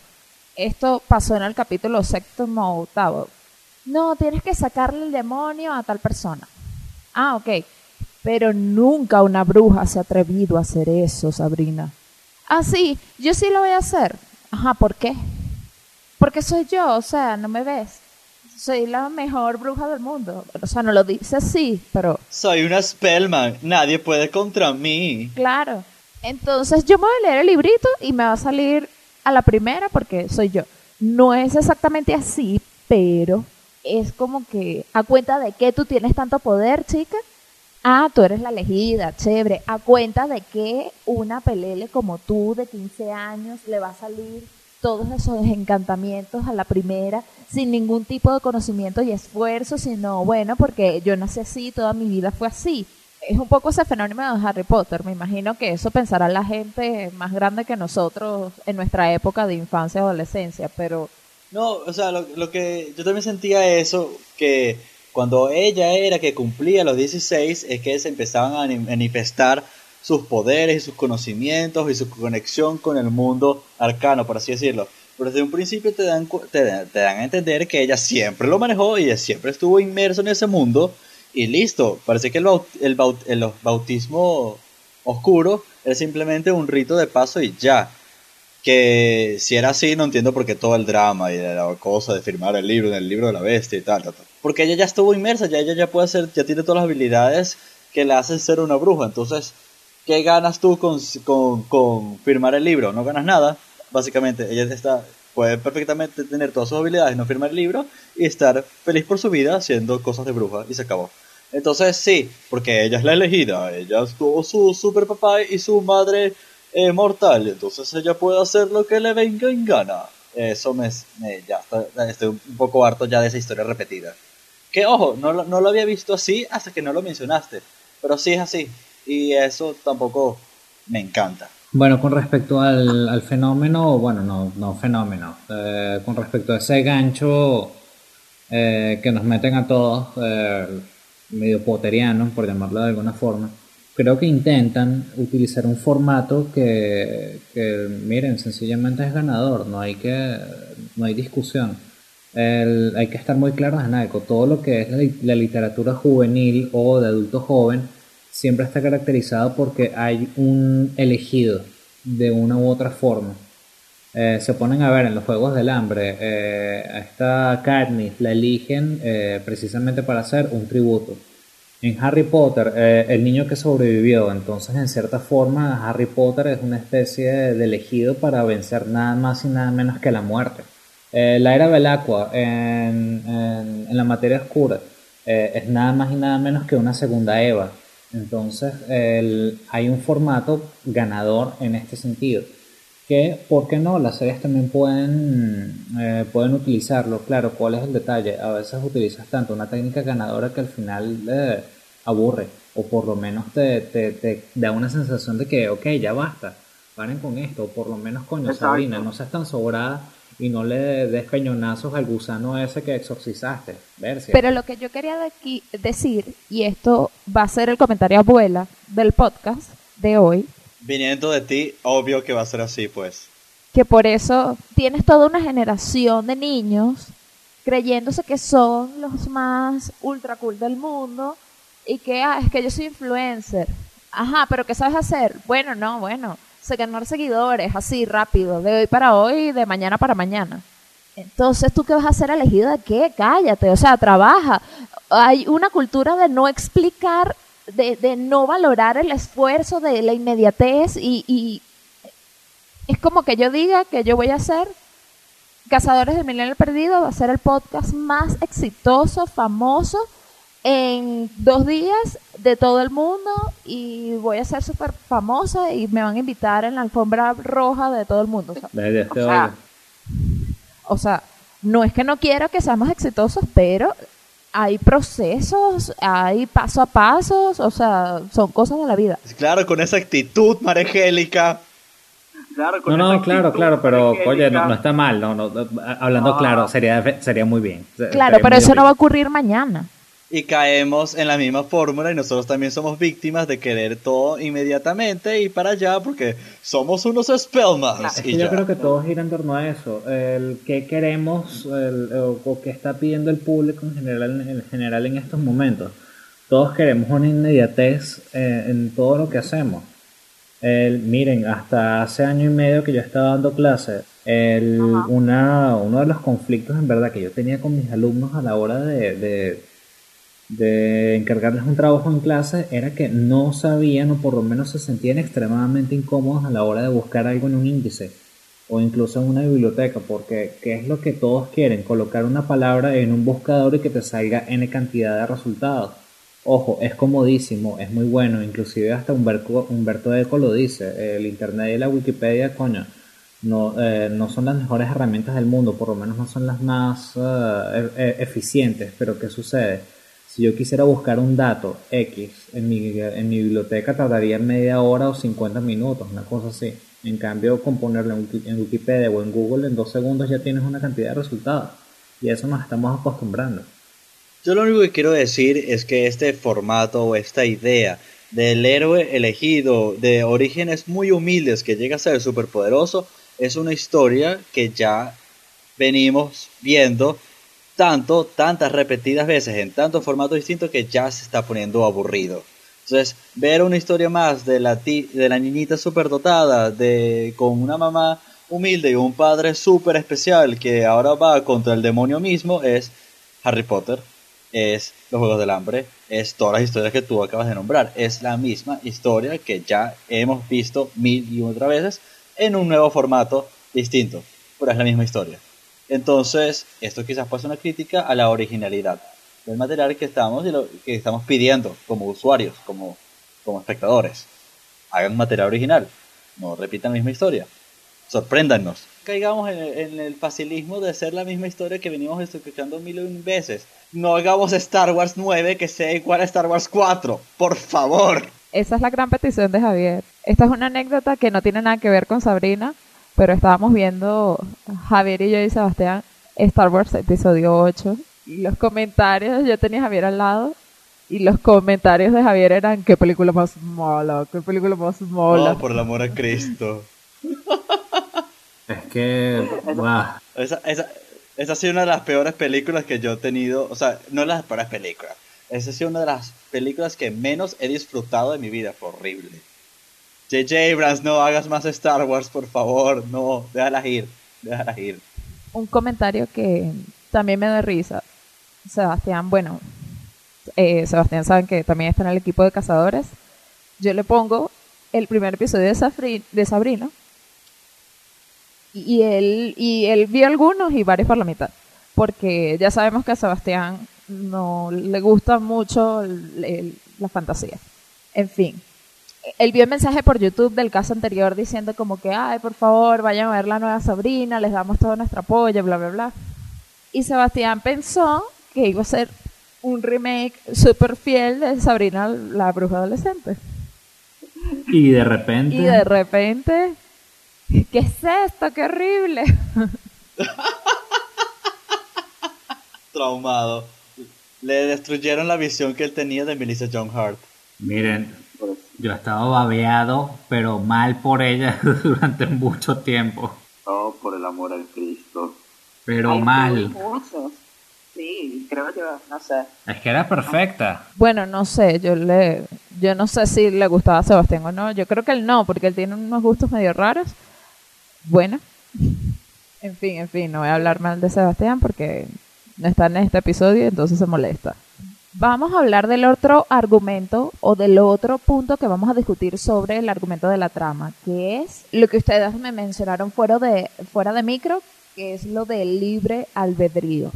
esto pasó en el capítulo séptimo o octavo. No, tienes que sacarle el demonio a tal persona. Ah, ok. Pero nunca una bruja se ha atrevido a hacer eso, Sabrina. Ah, sí, yo sí lo voy a hacer. Ajá, ¿por qué? Porque soy yo, o sea, no me ves. soy la mejor bruja del mundo. O sea, no lo dice así, pero Soy una Spellman, nadie puede contra mí. claro. Entonces yo me voy a leer el librito y me va a salir a la primera porque soy yo. No es exactamente así, pero es como que a cuenta de que tú tienes tanto poder, chica. Ah, tú eres la elegida, chévere. A cuenta de que una pelele como tú de 15 años le va a salir todos esos encantamientos a la primera sin ningún tipo de conocimiento y esfuerzo, sino bueno, porque yo nací así, toda mi vida fue así. Es un poco ese fenómeno de Harry Potter. Me imagino que eso pensará la gente más grande que nosotros en nuestra época de infancia y adolescencia, pero No, o sea, lo, lo que yo también sentía eso, que cuando ella era que cumplía los 16, es que se empezaban a ni- manifestar sus poderes y sus conocimientos y su conexión con el mundo arcano, por así decirlo. Pero desde un principio te dan, te, te dan a entender que ella siempre lo manejó y siempre estuvo inmerso en ese mundo y listo. Parece que el, baut- el, baut- el bautismo oscuro es simplemente un rito de paso y ya que si era así no entiendo por qué todo el drama y la cosa de firmar el libro, el libro de la bestia y tal. Porque ella ya estuvo inmersa, ya ella ya puede ser, ya tiene todas las habilidades que le hacen ser una bruja. Entonces, ¿qué ganas tú con, con, con firmar el libro? No ganas nada, básicamente. Ella está, puede perfectamente tener todas sus habilidades, no firmar el libro y estar feliz por su vida haciendo cosas de bruja y se acabó. Entonces sí, porque ella es la elegida, ella tuvo su super papá y su madre eh, mortal, entonces ella puede hacer lo que le venga en gana. Eso me, me- ya estoy un poco harto ya de esa historia repetida. Que ojo, no, no lo había visto así hasta que no lo mencionaste, pero sí es así y eso tampoco me encanta. Bueno, con respecto al, al fenómeno, bueno, no, no fenómeno, eh, con respecto a ese gancho eh, que nos meten a todos, eh, medio poterianos, por llamarlo de alguna forma, creo que intentan utilizar un formato que, miren, sencillamente es ganador, no hay que, no hay discusión. El- hay que estar muy claros en algo, todo lo que es la literatura juvenil o de adulto joven siempre está caracterizado porque hay un elegido de una u otra forma. Eh, se ponen a ver en los Juegos del Hambre, eh, esta Katniss la eligen eh, precisamente para hacer un tributo. En Harry Potter, el niño que sobrevivió, entonces en cierta forma Harry Potter es una especie de elegido para vencer nada más y nada menos que la muerte. La era Belacqua en, en- en la materia oscura es nada más y nada menos que una segunda Eva. Entonces hay un formato ganador en este sentido. Que, ¿por qué no? Las series también pueden, eh, pueden utilizarlo. Claro, ¿cuál es el detalle? A veces utilizas tanto una técnica ganadora que al final eh, aburre. O por lo menos te, te, te da una sensación de que, ok, ya basta. Paren con esto. O por lo menos, coño, Exacto. Sabrina, no seas tan sobrada y no le des cañonazos al gusano ese que exorcizaste. Versia. Pero lo que yo quería de aquí decir, y esto va a ser el comentario abuela del podcast de hoy, Viniendo de ti, obvio que va a ser así, pues. que por eso tienes toda una generación de niños creyéndose que son los más ultra cool del mundo y que, ah, es que yo soy influencer. Ajá, pero ¿qué sabes hacer? Bueno, no, bueno, sé ganar seguidores así rápido, de hoy para hoy, de mañana para mañana. Entonces, ¿tú qué vas a hacer elegido de qué? Cállate, o sea, trabaja. Hay una cultura de no explicar, de, de no valorar el esfuerzo, de la inmediatez y, y es como que yo diga que yo voy a hacer Cazadores del Milenio Perdido, va a ser el podcast más exitoso, famoso en dos días de todo el mundo y voy a ser súper famosa y me van a invitar en la alfombra roja de todo el mundo. O sea, o sea, o sea, no es que no quiero que seamos exitosos, pero hay procesos, hay paso a pasos, o sea, son cosas de la vida. Claro, con esa actitud, Marangélica. No, no, claro, claro, pero oye, no, no está mal, no, no, hablando claro, sería, sería muy bien. Claro, sería pero eso no va a ocurrir mañana. Y caemos en la misma fórmula y nosotros también somos víctimas de querer todo inmediatamente y para allá porque somos unos Spellmans. Es y que yo ya. creo que todo gira en torno a eso, el que queremos el- o, o que está pidiendo el público en general, en general en estos momentos. Todos queremos una inmediatez eh, en todo lo que hacemos. El, miren, hasta hace año y medio que yo estaba dando clases, el, Ajá. una, uno de los conflictos en verdad que yo tenía con mis alumnos a la hora de, de, de encargarles un trabajo en clase era que no sabían o por lo menos se sentían extremadamente incómodos a la hora de buscar algo en un índice o incluso en una biblioteca, porque ¿qué es lo que todos quieren? Colocar una palabra en un buscador y que te salga n cantidad de resultados. Ojo, es comodísimo, es muy bueno, inclusive hasta Humberto, Humberto Eco lo dice, el Internet y la Wikipedia, coño, no, eh, no son las mejores herramientas del mundo, por lo menos no son las más e- eficientes, pero ¿qué sucede? Si yo quisiera buscar un dato X en mi, en mi biblioteca tardaría media hora o 50 minutos, una cosa así. En cambio, con ponerlo en Wiki- en Wikipedia o en Google en dos segundos ya tienes una cantidad de resultados. Y a eso nos estamos acostumbrando. Yo lo único que quiero decir es que este formato o esta idea del héroe elegido de orígenes muy humildes que llega a ser superpoderoso es una historia que ya venimos viendo tanto, tantas repetidas veces en tantos formatos distintos que ya se está poniendo aburrido. Entonces, ver una historia más de la, de la niñita superdotada, de, con una mamá humilde y un padre súper especial que ahora va contra el demonio mismo es Harry Potter, es Los Juegos del Hambre, es todas las historias que tú acabas de nombrar. Es la misma historia que ya hemos visto mil y otra veces en un nuevo formato distinto, pero es la misma historia. Entonces, esto quizás puede ser una crítica a la originalidad del material que estamos, y lo, que estamos pidiendo como usuarios, como, como espectadores. Hagan material original, no repitan la misma historia. Sorpréndanos. Caigamos en el, facilismo de ser la misma historia que venimos escuchando mil y veces. No hagamos Star Wars 9 que sea igual a Star Wars 4. Por favor. Esa es la gran petición de Javier. Esta es una anécdota que no tiene nada que ver con Sabrina, pero estábamos viendo Javier y yo y Sebastián Star Wars episodio 8 y los comentarios, yo tenía a Javier al lado y los comentarios de Javier eran qué película más mala, qué película más mala. Oh, por el amor a Cristo. Es que, Esa, esa, esa ha sido una de las peores películas que yo he tenido. O sea, no las peores películas. Esa ha sido una de las películas que menos he disfrutado de mi vida. Fue horrible. J.J. Abrams, no hagas más Star Wars, por favor. No, déjalas ir. Déjalas ir. un comentario que también me da risa. Sebastián, bueno, eh, Sebastián saben que también está en el equipo de cazadores. Yo le pongo el primer episodio de, Safri- de Sabrina y él, y él vio algunos y varios por la mitad. Porque ya sabemos que a Sebastián no le gusta mucho el- el- la fantasía. En fin, él vio el mensaje por YouTube del caso anterior diciendo como que, ay, por favor, vayan a ver la nueva Sabrina, les damos todo nuestro apoyo, bla, bla, bla. Y Sebastián pensó que iba a ser un remake súper fiel de Sabrina la bruja adolescente. y de repente... Y de repente, ¿qué es esto? ¡Qué horrible! Traumado. Le destruyeron la visión que él tenía de Melissa John Hart. Miren, yo he estado babeado, pero mal por ella durante mucho tiempo. Oh, por el amor al Cristo. Pero Hay mal. muchos. Sí, creo que, no sé. Es que era perfecta. Bueno, no sé, yo le, yo no sé si le gustaba a Sebastián o no. Yo creo que él no, porque él tiene unos gustos medio raros. Bueno, en fin, en fin, no voy a hablar mal de Sebastián porque no está en este episodio, entonces se molesta. Vamos a hablar del otro argumento o del otro punto que vamos a discutir sobre el argumento de la trama, que es lo que ustedes me mencionaron fuera de, fuera de micro, que es lo del libre albedrío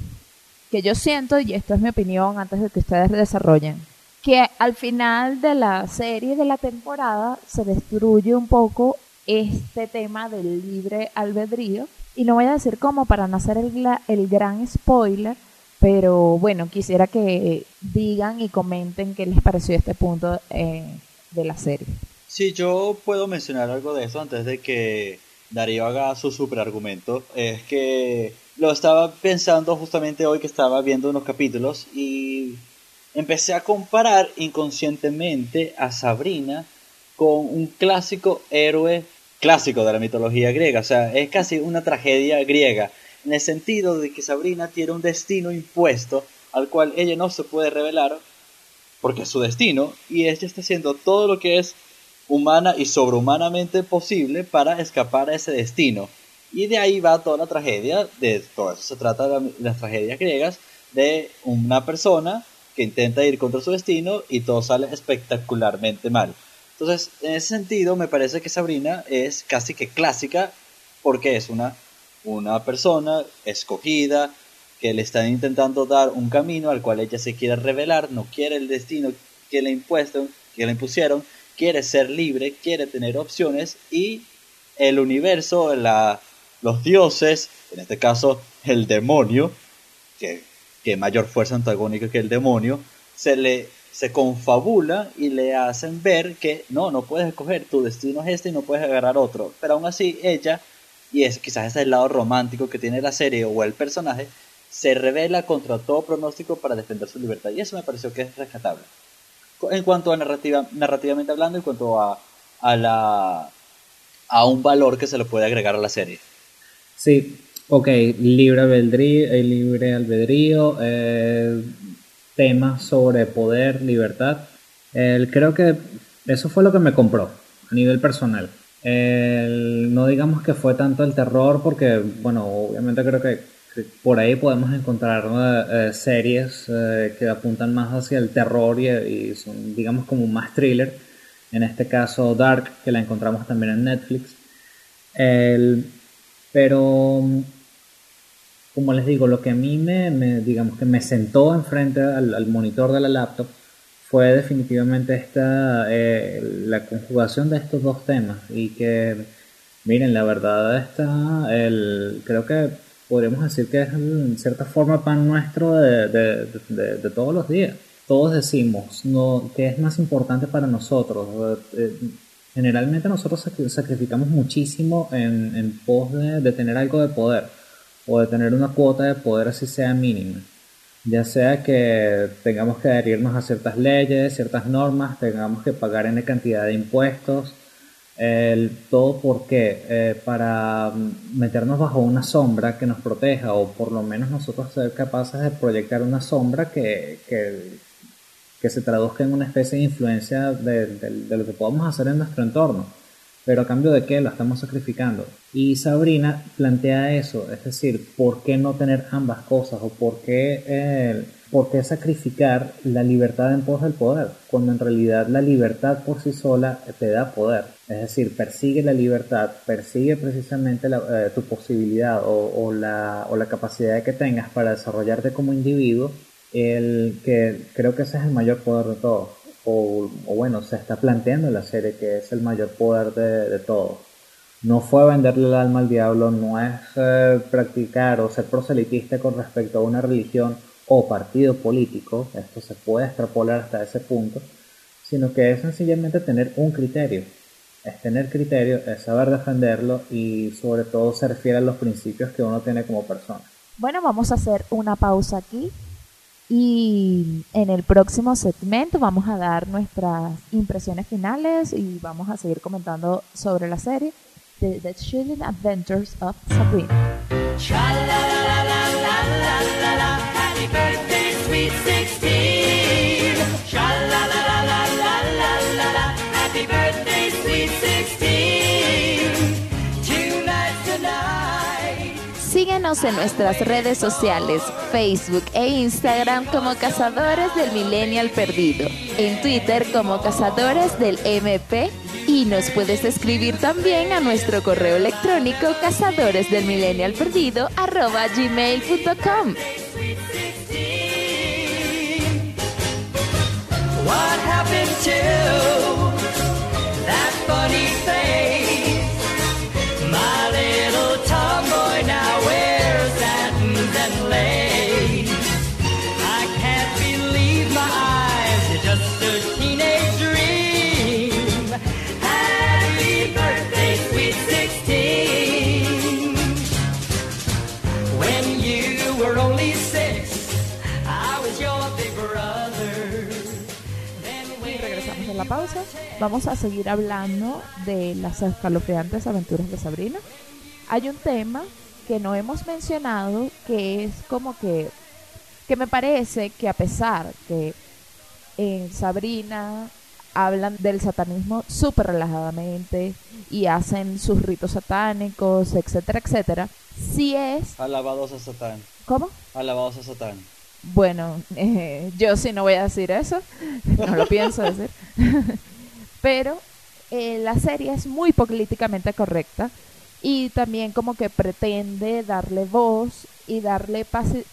que yo siento, y esto es mi opinión antes de que ustedes desarrollen, que al final de la serie, de la temporada, se destruye un poco este tema del libre albedrío. Y no voy a decir cómo para no hacer el, el gran spoiler, pero bueno, quisiera que digan y comenten qué les pareció este punto eh, de la serie. Sí, yo puedo mencionar algo de eso antes de que Darío haga su super argumento. Es que lo estaba pensando justamente hoy que estaba viendo unos capítulos y empecé a comparar inconscientemente a Sabrina con un clásico héroe clásico de la mitología griega. O sea, es casi una tragedia griega en el sentido de que Sabrina tiene un destino impuesto al cual ella no se puede revelar porque es su destino y ella está haciendo todo lo que es humana y sobrehumanamente posible para escapar a ese destino. Y de ahí va toda la tragedia, de todo eso se trata de la- las tragedias griegas, de una persona que intenta ir contra su destino y todo sale espectacularmente mal. Entonces, en ese sentido, me parece que Sabrina es casi que clásica porque es una, una persona escogida que le están intentando dar un camino al cual ella se quiere revelar, no quiere el destino que le que le impusieron, quiere ser libre, quiere tener opciones y el universo, la, los dioses, en este caso el demonio, que, que mayor fuerza antagónica que el demonio, se le se confabula y le hacen ver que no, no puedes escoger, tu destino es este y no puedes agarrar otro. Pero aún así ella, y es quizás ese es el lado romántico que tiene la serie o el personaje, se revela contra todo pronóstico para defender su libertad. Y eso me pareció que es rescatable. En cuanto a narrativa, narrativamente hablando, en cuanto a, a la a un valor que se le puede agregar a la serie. Sí, ok, libre albedrío, eh, libre albedrío eh, temas sobre poder, libertad. Creo que eso fue lo que me compró a nivel personal. No digamos que fue tanto el terror, porque, bueno, obviamente creo que, por ahí podemos encontrar eh, eh, series eh, que apuntan más hacia el terror y, son, digamos, como más thriller. En este caso, Dark, que la encontramos también en Netflix. El- pero como les digo, lo que a mí me, me, digamos que me sentó enfrente al, al monitor de la laptop fue definitivamente esta eh, la conjugación de estos dos temas. Y que miren la verdad está el creo que podríamos decir que es en cierta forma pan nuestro de, de- de- todos los días. Todos decimos no que es más importante para nosotros. Eh, generalmente nosotros sacri- sacrificamos muchísimo en, en pos de tener algo de poder o de tener una cuota de poder así sea mínima. Ya sea que tengamos que adherirnos a ciertas leyes, ciertas normas, tengamos que pagar en cantidad de impuestos, todo porque eh, para mm, meternos bajo una sombra que nos proteja o por lo menos nosotros ser capaces de proyectar una sombra que, que, que se traduzca en una especie de influencia de, de- de lo que podamos hacer en nuestro entorno. Pero a cambio de qué lo estamos sacrificando. Y Sabrina plantea eso, es decir, ¿por qué no tener ambas cosas? ¿O por qué, eh, por qué sacrificar la libertad en pos del poder? Cuando en realidad la libertad por sí sola te da poder. Es decir, persigue la libertad, persigue precisamente la- eh, tu posibilidad o, la, o la capacidad que tengas para desarrollarte como individuo el que creo que ese es el mayor poder de todos. O, bueno, se está planteando en la serie que es el mayor poder de, de todos. No fue venderle el alma al diablo, no es eh, practicar o ser proselitista con respecto a una religión o partido político, esto se puede extrapolar hasta ese punto, sino que es sencillamente tener un criterio. Es tener criterio, es saber defenderlo y sobre todo ser fiel a los principios que uno tiene como persona. Bueno, vamos a hacer una pausa aquí y en el próximo segmento vamos a dar nuestras impresiones finales y vamos a seguir comentando sobre la serie The, The Chilling Adventures of Sabrina. En nuestras redes sociales, Facebook e Instagram como Cazadores del Millennial Perdido, en Twitter como Cazadores del MP y nos puedes escribir también a nuestro correo electrónico cazadores del millennial perdido arroba gmail.com. Tomboy now were only six, I was your big brother. Then Y when regresamos de la pausa. Vamos a seguir hablando de las escalofriantes aventuras de Sabrina. Hay un tema que no hemos mencionado que es como que que me parece que a pesar que en Sabrina hablan del satanismo súper relajadamente y hacen sus ritos satánicos, etcétera, etcétera, sí es... Alabados a Satán. ¿Cómo? Alabados a Satán. Bueno, eh, yo sí no voy a decir eso, no lo pienso decir, pero eh, la serie es muy políticamente correcta y también como que pretende darle voz y darle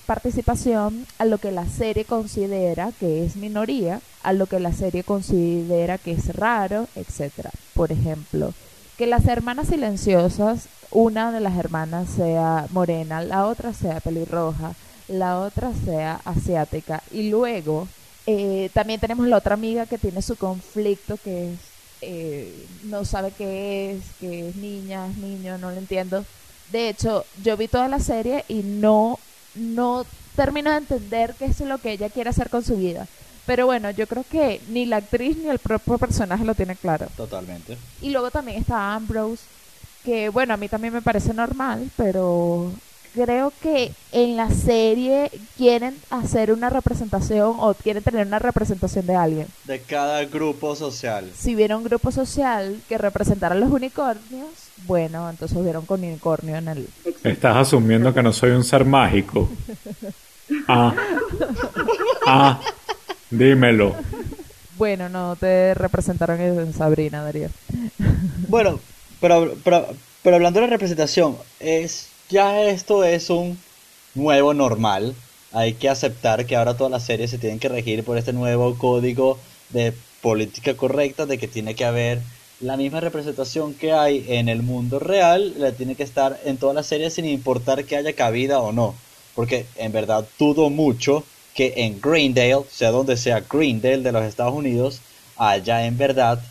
participación a lo que la serie considera que es minoría, a lo que la serie considera que es raro, etcétera. Por ejemplo, que las hermanas silenciosas, una de las hermanas sea morena, la otra sea pelirroja, la otra sea asiática y luego eh, también tenemos la otra amiga que tiene su conflicto que es eh, no sabe qué es, que es niña, es niño, no lo entiendo. De hecho, yo vi toda la serie y no, no termino de entender qué es lo que ella quiere hacer con su vida. Pero bueno, yo creo que ni la actriz ni el propio personaje lo tiene claro. Totalmente. Y luego también está Ambrose, que bueno, a mí también me parece normal, pero creo que en la serie quieren hacer una representación o quieren tener una representación de alguien. De cada grupo social. Si hubiera un grupo social que representara a los unicornios, bueno, entonces hubiera un unicornio en el... Estás asumiendo que no soy un ser mágico. Ah. Ah. Dímelo. Bueno, no te representaron en Sabrina, Darío. Bueno, pero, pero, pero hablando de la representación, es ya esto es un nuevo normal. Hay que aceptar que ahora todas las series se tienen que regir por este nuevo código de política correcta, de que tiene que haber la misma representación que hay en el mundo real, la tiene que estar en todas las series sin importar que haya cabida o no. Porque en verdad dudo mucho que en Greendale, sea donde sea Greendale de los Estados Unidos, haya en verdad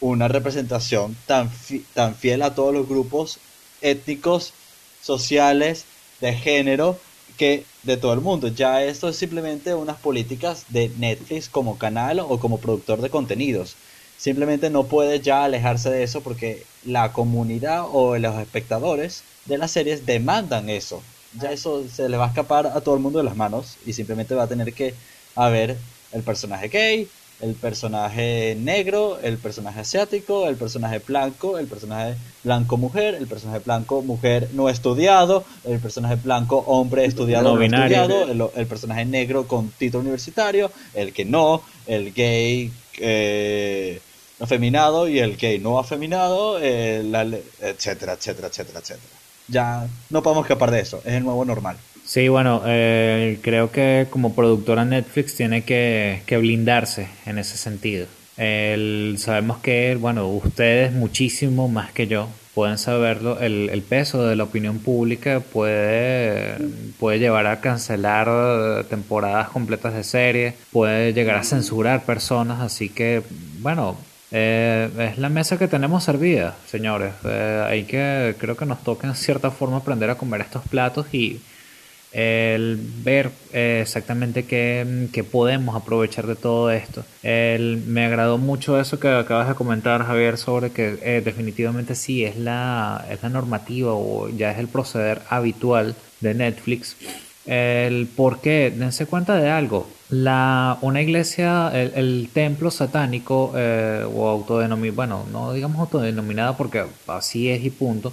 una representación tan, fi- tan fiel a todos los grupos étnicos, sociales, de género, que de todo el mundo. Ya esto es simplemente unas políticas de Netflix como canal o como productor de contenidos. Simplemente no puede ya alejarse de eso porque la comunidad o los espectadores de las series demandan eso. Ya eso se le va a escapar a todo el mundo de las manos y simplemente va a tener que haber el personaje gay, el personaje negro, el personaje asiático, el personaje blanco, el personaje blanco mujer, el personaje blanco mujer no estudiado, el personaje blanco hombre estudiado No estudiado, el, el personaje negro con título universitario, el que no, el gay eh, afeminado y el gay no afeminado, eh, la etcétera, etcétera, etcétera, etcétera. Ya no podemos escapar de eso, es el nuevo normal. Sí, bueno, eh, creo que como productora Netflix tiene que, que blindarse en ese sentido. El- sabemos que, bueno, ustedes muchísimo más que yo pueden saberlo, el, el peso de la opinión pública puede, puede llevar a cancelar temporadas completas de series, puede llegar a censurar personas, así que, bueno, eh, es la mesa que tenemos servida, señores. Eh, hay que, creo que nos toca en cierta forma aprender a comer estos platos y el ver eh, exactamente qué, qué podemos aprovechar de todo esto. El- me agradó mucho eso que acabas de comentar, Javier, sobre que eh, definitivamente sí es la, es la normativa o ya es el proceder habitual de Netflix. El por qué, dense cuenta de algo. La, una iglesia, el, templo satánico eh, o autodenominado, bueno, no digamos autodenominada porque así es y punto.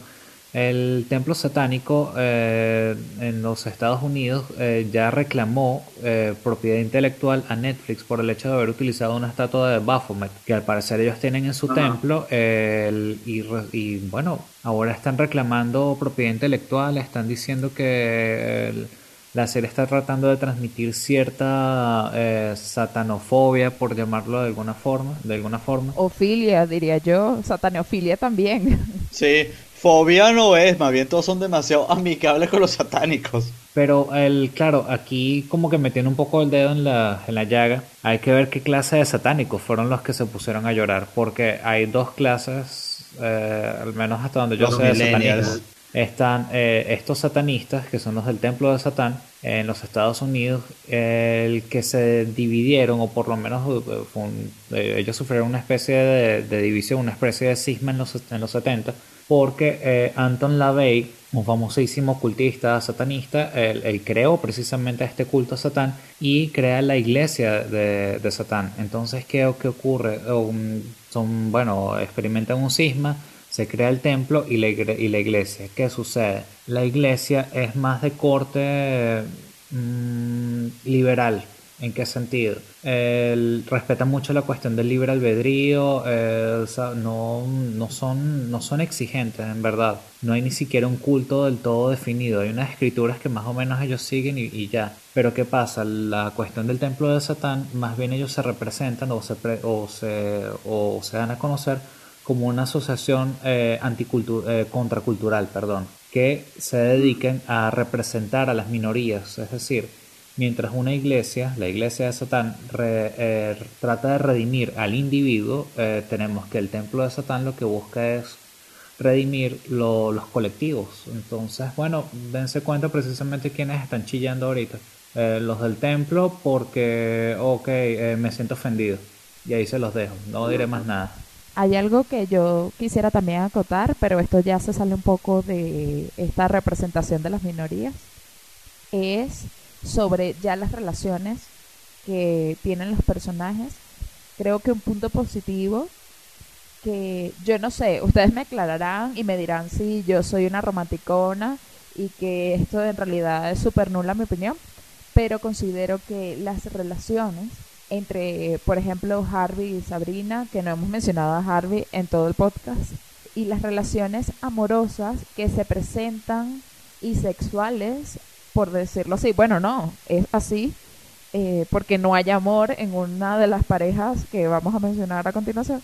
El templo satánico eh, en los Estados Unidos eh, ya reclamó eh, propiedad intelectual a Netflix por el hecho de haber utilizado una estatua de Baphomet, que al parecer ellos tienen en su templo. eh, el- y, re- y bueno, ahora están reclamando propiedad intelectual, están diciendo que el- la serie está tratando de transmitir cierta eh, satanofobia, por llamarlo de alguna forma, de alguna forma. Ofilia, diría yo, sataniofilia también. Sí, fobia no es, más bien todos son demasiado amigables con los satánicos. Pero el, claro, aquí como que metiendo un poco el dedo en la, en la llaga, hay que ver qué clase de satánicos fueron los que se pusieron a llorar, porque hay dos clases, eh, al menos hasta donde yo Los sé de satanismo. Están eh, estos satanistas, que son los del templo de Satán, en los Estados Unidos, el que se dividieron, o por lo menos eh, fue un- eh, ellos sufrieron una especie de, de división, una especie de cisma en los, en los 70, porque eh, Anton LaVey, un famosísimo ocultista satanista, él, creó precisamente este culto a Satán y crea la iglesia de, de Satán. Entonces, ¿qué, ocurre? Son, bueno, experimentan un cisma, se crea el templo y la, igre- y la iglesia. ¿Qué sucede? La iglesia es más de corte mm, liberal. ¿En qué sentido? El- respeta mucho la cuestión del libre albedrío, eh, o sea, no, no, son, no son exigentes, en verdad. No hay ni siquiera un culto del todo definido. Hay unas escrituras que más o menos ellos siguen y, y ya. Pero ¿qué pasa? La cuestión del templo de Satán, más bien ellos se representan o se, pre- o se, o se dan a conocer como una asociación eh, eh, contracultural, perdón, que se dediquen a representar a las minorías, es decir, mientras una iglesia, la iglesia de Satán, re- eh, trata de redimir al individuo, eh, tenemos que el templo de Satán lo que busca es redimir lo- los colectivos. Entonces, bueno, dense cuenta precisamente quiénes están chillando ahorita. Eh, los del templo porque, ok, me siento ofendido. Y ahí se los dejo, no diré más nada. Hay algo que yo quisiera también acotar, pero esto ya se sale un poco de esta representación de las minorías. Es sobre ya las relaciones que tienen los personajes. Creo que un punto positivo que yo no sé, ustedes me aclararán y me dirán si yo soy una romanticona y que esto en realidad es súper nula mi opinión, pero considero que las relaciones entre, por ejemplo, Harvey y Sabrina, que no hemos mencionado a Harvey en todo el podcast, y las relaciones amorosas que se presentan y sexuales, por decirlo así, bueno, no, es así, eh, porque no hay amor en una de las parejas que vamos a mencionar a continuación,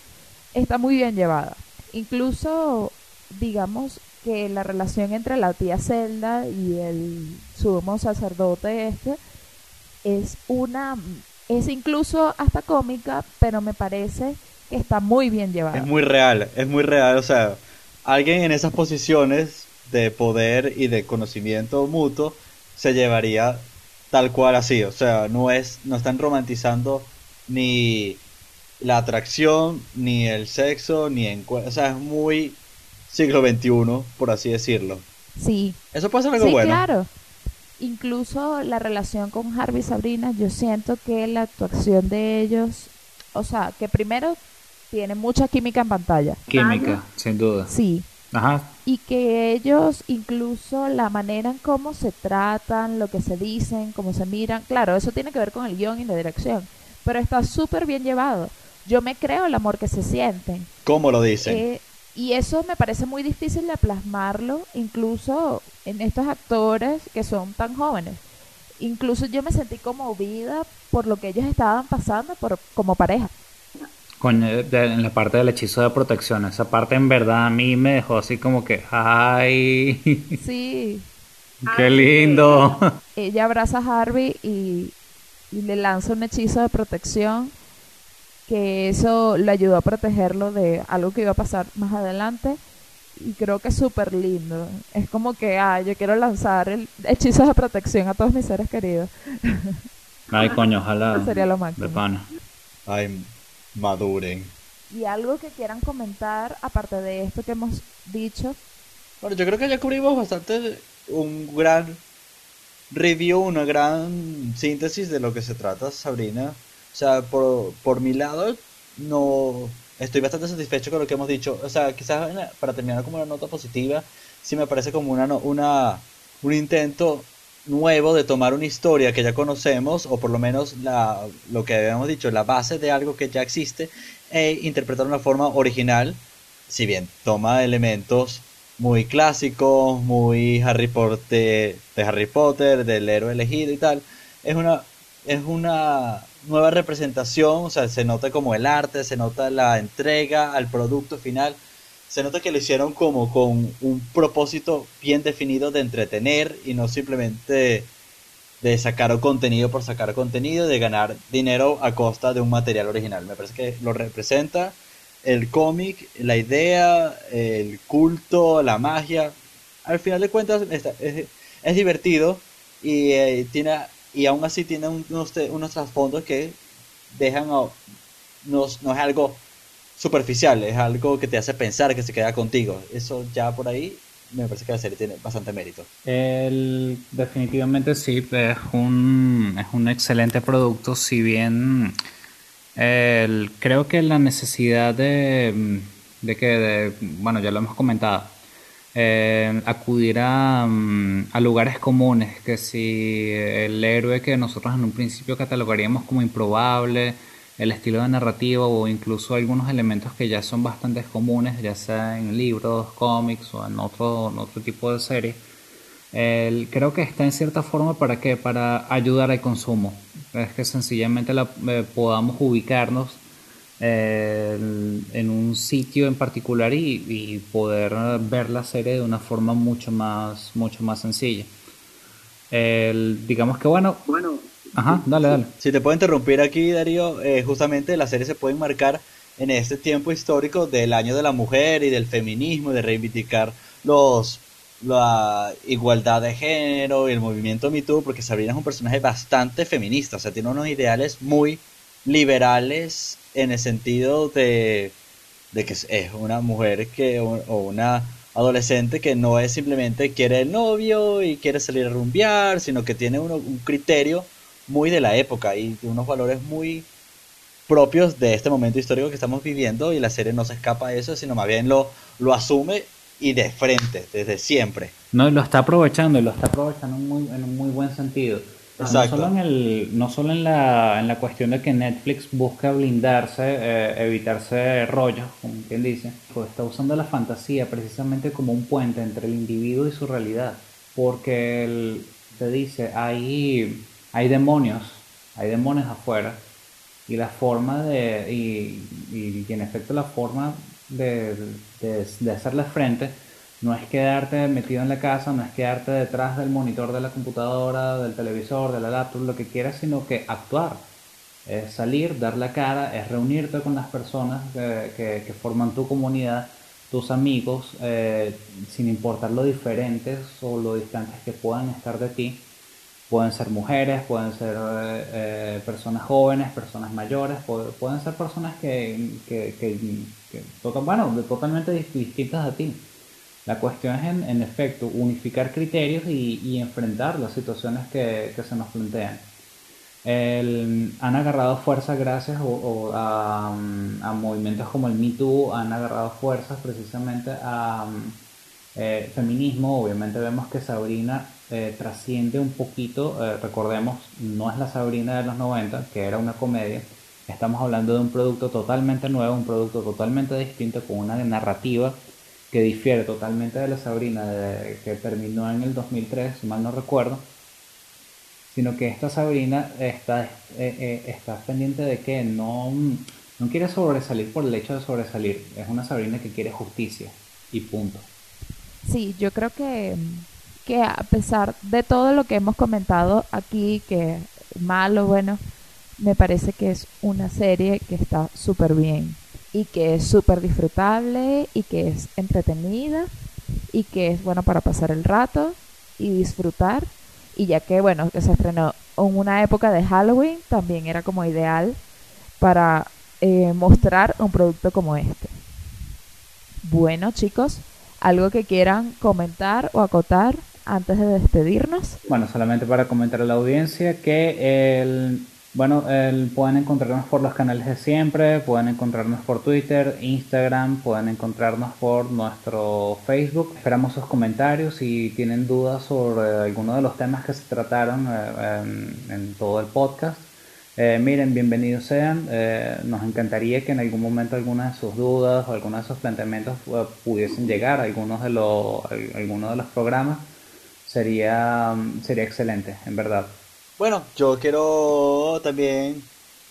está muy bien llevada. Incluso, digamos que la relación entre la tía Zelda y el sumo sacerdote este es una es incluso hasta cómica, pero me parece que está muy bien llevada. Es muy real, es muy real. O sea, alguien en esas posiciones de poder y de conocimiento mutuo se llevaría tal cual así. O sea, no es, no están romantizando ni la atracción, ni el sexo, ni en o sea, es muy siglo XXI, por así decirlo. Sí. Eso puede ser algo sí, bueno. claro. Incluso la relación con Harvey y Sabrina, yo siento que la actuación de ellos, o sea, que primero tiene mucha química en pantalla. Química, sin duda. Sí. Ajá. Y que ellos, incluso la manera en cómo se tratan, lo que se dicen, cómo se miran, claro, eso tiene que ver con el guion y la dirección, pero está súper bien llevado. Yo me creo el amor que se sienten. ¿Cómo lo dicen? Eh, y eso me parece muy difícil de plasmarlo, incluso en estos actores que son tan jóvenes. Incluso yo me sentí conmovida por lo que ellos estaban pasando por, como pareja. Coño, de- en la parte del hechizo de protección, esa parte en verdad a mí me dejó así como que, ay, Sí, qué lindo. ella abraza a Harvey y, y le lanza un hechizo de protección que eso le ayudó a protegerlo de algo que iba a pasar más adelante y creo que es súper lindo. Es como que, ah, yo quiero lanzar el hechizo de protección a todos mis seres queridos. Ay, coño, ojalá. Sería lo máximo. De pana. Ay, maduren. Y algo que quieran comentar, aparte de esto que hemos dicho, Bueno, yo creo que ya cubrimos bastante un gran review, una gran síntesis de lo que se trata Sabrina. O sea, por, por mi lado, no estoy bastante satisfecho con lo que hemos dicho. O sea, quizás para terminar como una nota positiva, sí me parece como una, no- una, un intento nuevo de tomar una historia que ya conocemos, o por lo menos la, lo que habíamos dicho, la base de algo que ya existe, e interpretar una forma original, si bien toma elementos muy clásicos, muy Harry Potter, de Harry Potter, del héroe elegido y tal, es una, es una nueva representación, o sea, se nota como el arte, se nota la entrega al producto final, se nota que lo hicieron como con un propósito bien definido de entretener y no simplemente de sacar contenido por sacar contenido, de ganar dinero a costa de un material original. Me parece que lo representa el cómic, la idea, el culto, la magia. Al final de cuentas es, es divertido y eh, tiene y aún así tiene un- unos, unos trasfondos que dejan no es algo superficial, es algo que te hace pensar, que se queda contigo. Eso ya por ahí me parece que la serie tiene bastante mérito. El, definitivamente sí, es un, es un excelente producto, si bien creo que la necesidad de, de que, de- bueno, ya lo hemos comentado, eh, acudir a, a lugares comunes, que si el héroe que nosotros en un principio catalogaríamos como improbable, el estilo de narrativa o incluso algunos elementos que ya son bastante comunes, ya sea en libros, cómics o en otro, otro tipo de series, el- creo que está en cierta forma para qué, para ayudar al consumo. Es que sencillamente la- eh, podamos ubicarnos eh, en un sitio en particular y, poder ver la serie de una forma mucho más, mucho más sencilla. El- digamos que bueno, Bueno, ajá, dale, dale. Si te puedo interrumpir aquí, Darío, eh, justamente la serie se puede enmarcar en este tiempo histórico del año de la mujer y del feminismo, de reivindicar los la igualdad de género y el movimiento Me Too, porque Sabrina es un personaje bastante feminista, o sea, tiene unos ideales muy liberales en el sentido de, de que es- una mujer que o una adolescente que no es simplemente quiere el novio y quiere salir a rumbear, sino que tiene uno- un criterio muy de la época y unos valores muy propios de este momento histórico que estamos viviendo y la serie no se escapa de eso, sino más bien lo, lo asume y de frente, desde siempre. No, y lo está aprovechando, y lo está aprovechando en, muy- en un muy buen sentido. Exacto. No solo, en, el, no solo en, la, en la cuestión de que Netflix busca blindarse, eh, evitarse rollos, como quien dice, pues está usando la fantasía precisamente como un puente entre el individuo y su realidad. Porque él te dice, hay, hay demonios, hay demonios afuera, y la forma de, y, en efecto la forma de, de, hacerle frente no es quedarte metido en la casa, no es quedarte detrás del monitor de la computadora, del televisor, de la laptop, lo que quieras, sino que actuar. Es salir, dar la cara, es reunirte con las personas que forman tu comunidad, tus amigos, eh, sin importar lo diferentes o lo distantes que puedan estar de ti. Pueden ser mujeres, pueden ser eh, eh, personas jóvenes, personas mayores, pu- pueden ser personas que, que, que- que bueno, totalmente dis- distintas a ti. La cuestión es, en, en efecto, unificar criterios y, y enfrentar las situaciones que, que se nos plantean. Han agarrado fuerza gracias a, movimientos como el Me Too, han agarrado fuerzas precisamente a eh, feminismo. Obviamente vemos que Sabrina eh, trasciende un poquito, eh, recordemos, no es la Sabrina de los 90, que era una comedia. Estamos hablando de un producto totalmente nuevo, un producto totalmente distinto, con una narrativa que difiere totalmente de la Sabrina de- que terminó en el 2003, si mal no recuerdo sino que esta Sabrina está, eh, eh, está pendiente de que no, no quiere sobresalir por el hecho de sobresalir, es una Sabrina que quiere justicia y punto. Sí, yo creo que, que a pesar de todo lo que hemos comentado aquí, que malo, bueno, me parece que es una serie que está súper bien y que es súper disfrutable y que es entretenida y que es bueno para pasar el rato y disfrutar. Y ya que, bueno, que se estrenó en una época de Halloween, también era como ideal para eh, mostrar un producto como este. Bueno, chicos, ¿algo que quieran comentar o acotar antes de despedirnos? Bueno, solamente para comentar a la audiencia que el, bueno, el- pueden encontrarnos por los canales de siempre, pueden encontrarnos por Twitter, Instagram, pueden encontrarnos por nuestro Facebook. Esperamos sus comentarios si tienen dudas sobre alguno de los temas que se trataron eh, en, en todo el podcast. Eh, miren, bienvenidos sean. Eh, nos encantaría que en algún momento algunas de sus dudas o algunos de sus planteamientos eh, pudiesen llegar a algunos de los, a algunos de los programas. Sería, sería excelente, en verdad. Bueno, yo quiero también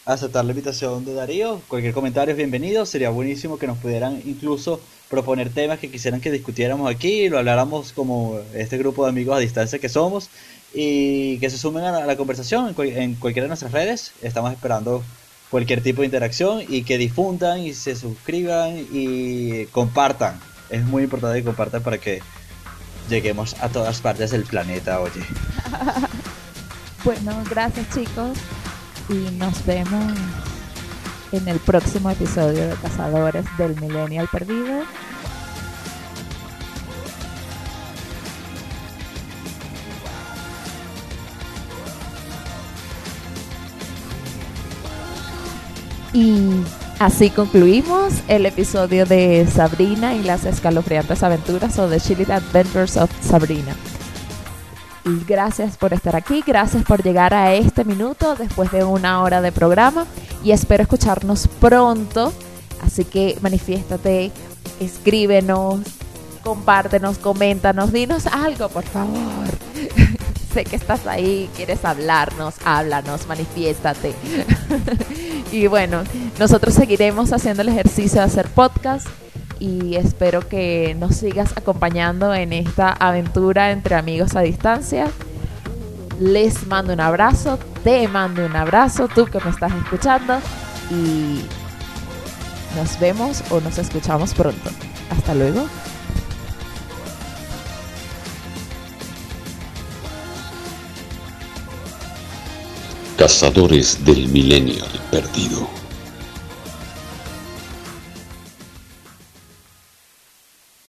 aceptar la invitación de Darío. Cualquier comentario es bienvenido. Sería buenísimo que nos pudieran incluso proponer temas que quisieran que discutiéramos aquí, lo habláramos como este grupo de amigos a distancia que somos y que se sumen a la, conversación en, cual- en cualquiera de nuestras redes. Estamos esperando cualquier tipo de interacción y que difundan y se suscriban y compartan. Es muy importante que compartan para que lleguemos a todas partes del planeta, oye. Bueno, gracias chicos y nos vemos en el próximo episodio de Cazadores del Millennial Perdido. Y así concluimos el episodio de Sabrina y las escalofriantes aventuras o The Chilling Adventures of Sabrina. Y gracias por estar aquí, gracias por llegar a este minuto después de una hora de programa y espero escucharnos pronto. Así que manifiéstate, escríbenos, compártenos, coméntanos, dinos algo, por favor. Sé que estás ahí, quieres hablarnos, háblanos, manifiéstate. y bueno, nosotros seguiremos haciendo el ejercicio de hacer podcast y espero que nos sigas acompañando en esta aventura entre amigos a distancia. Les mando un abrazo, te mando un abrazo, tú que me estás escuchando y nos vemos o nos escuchamos pronto. Hasta luego. Cazadores del Millennial Perdido.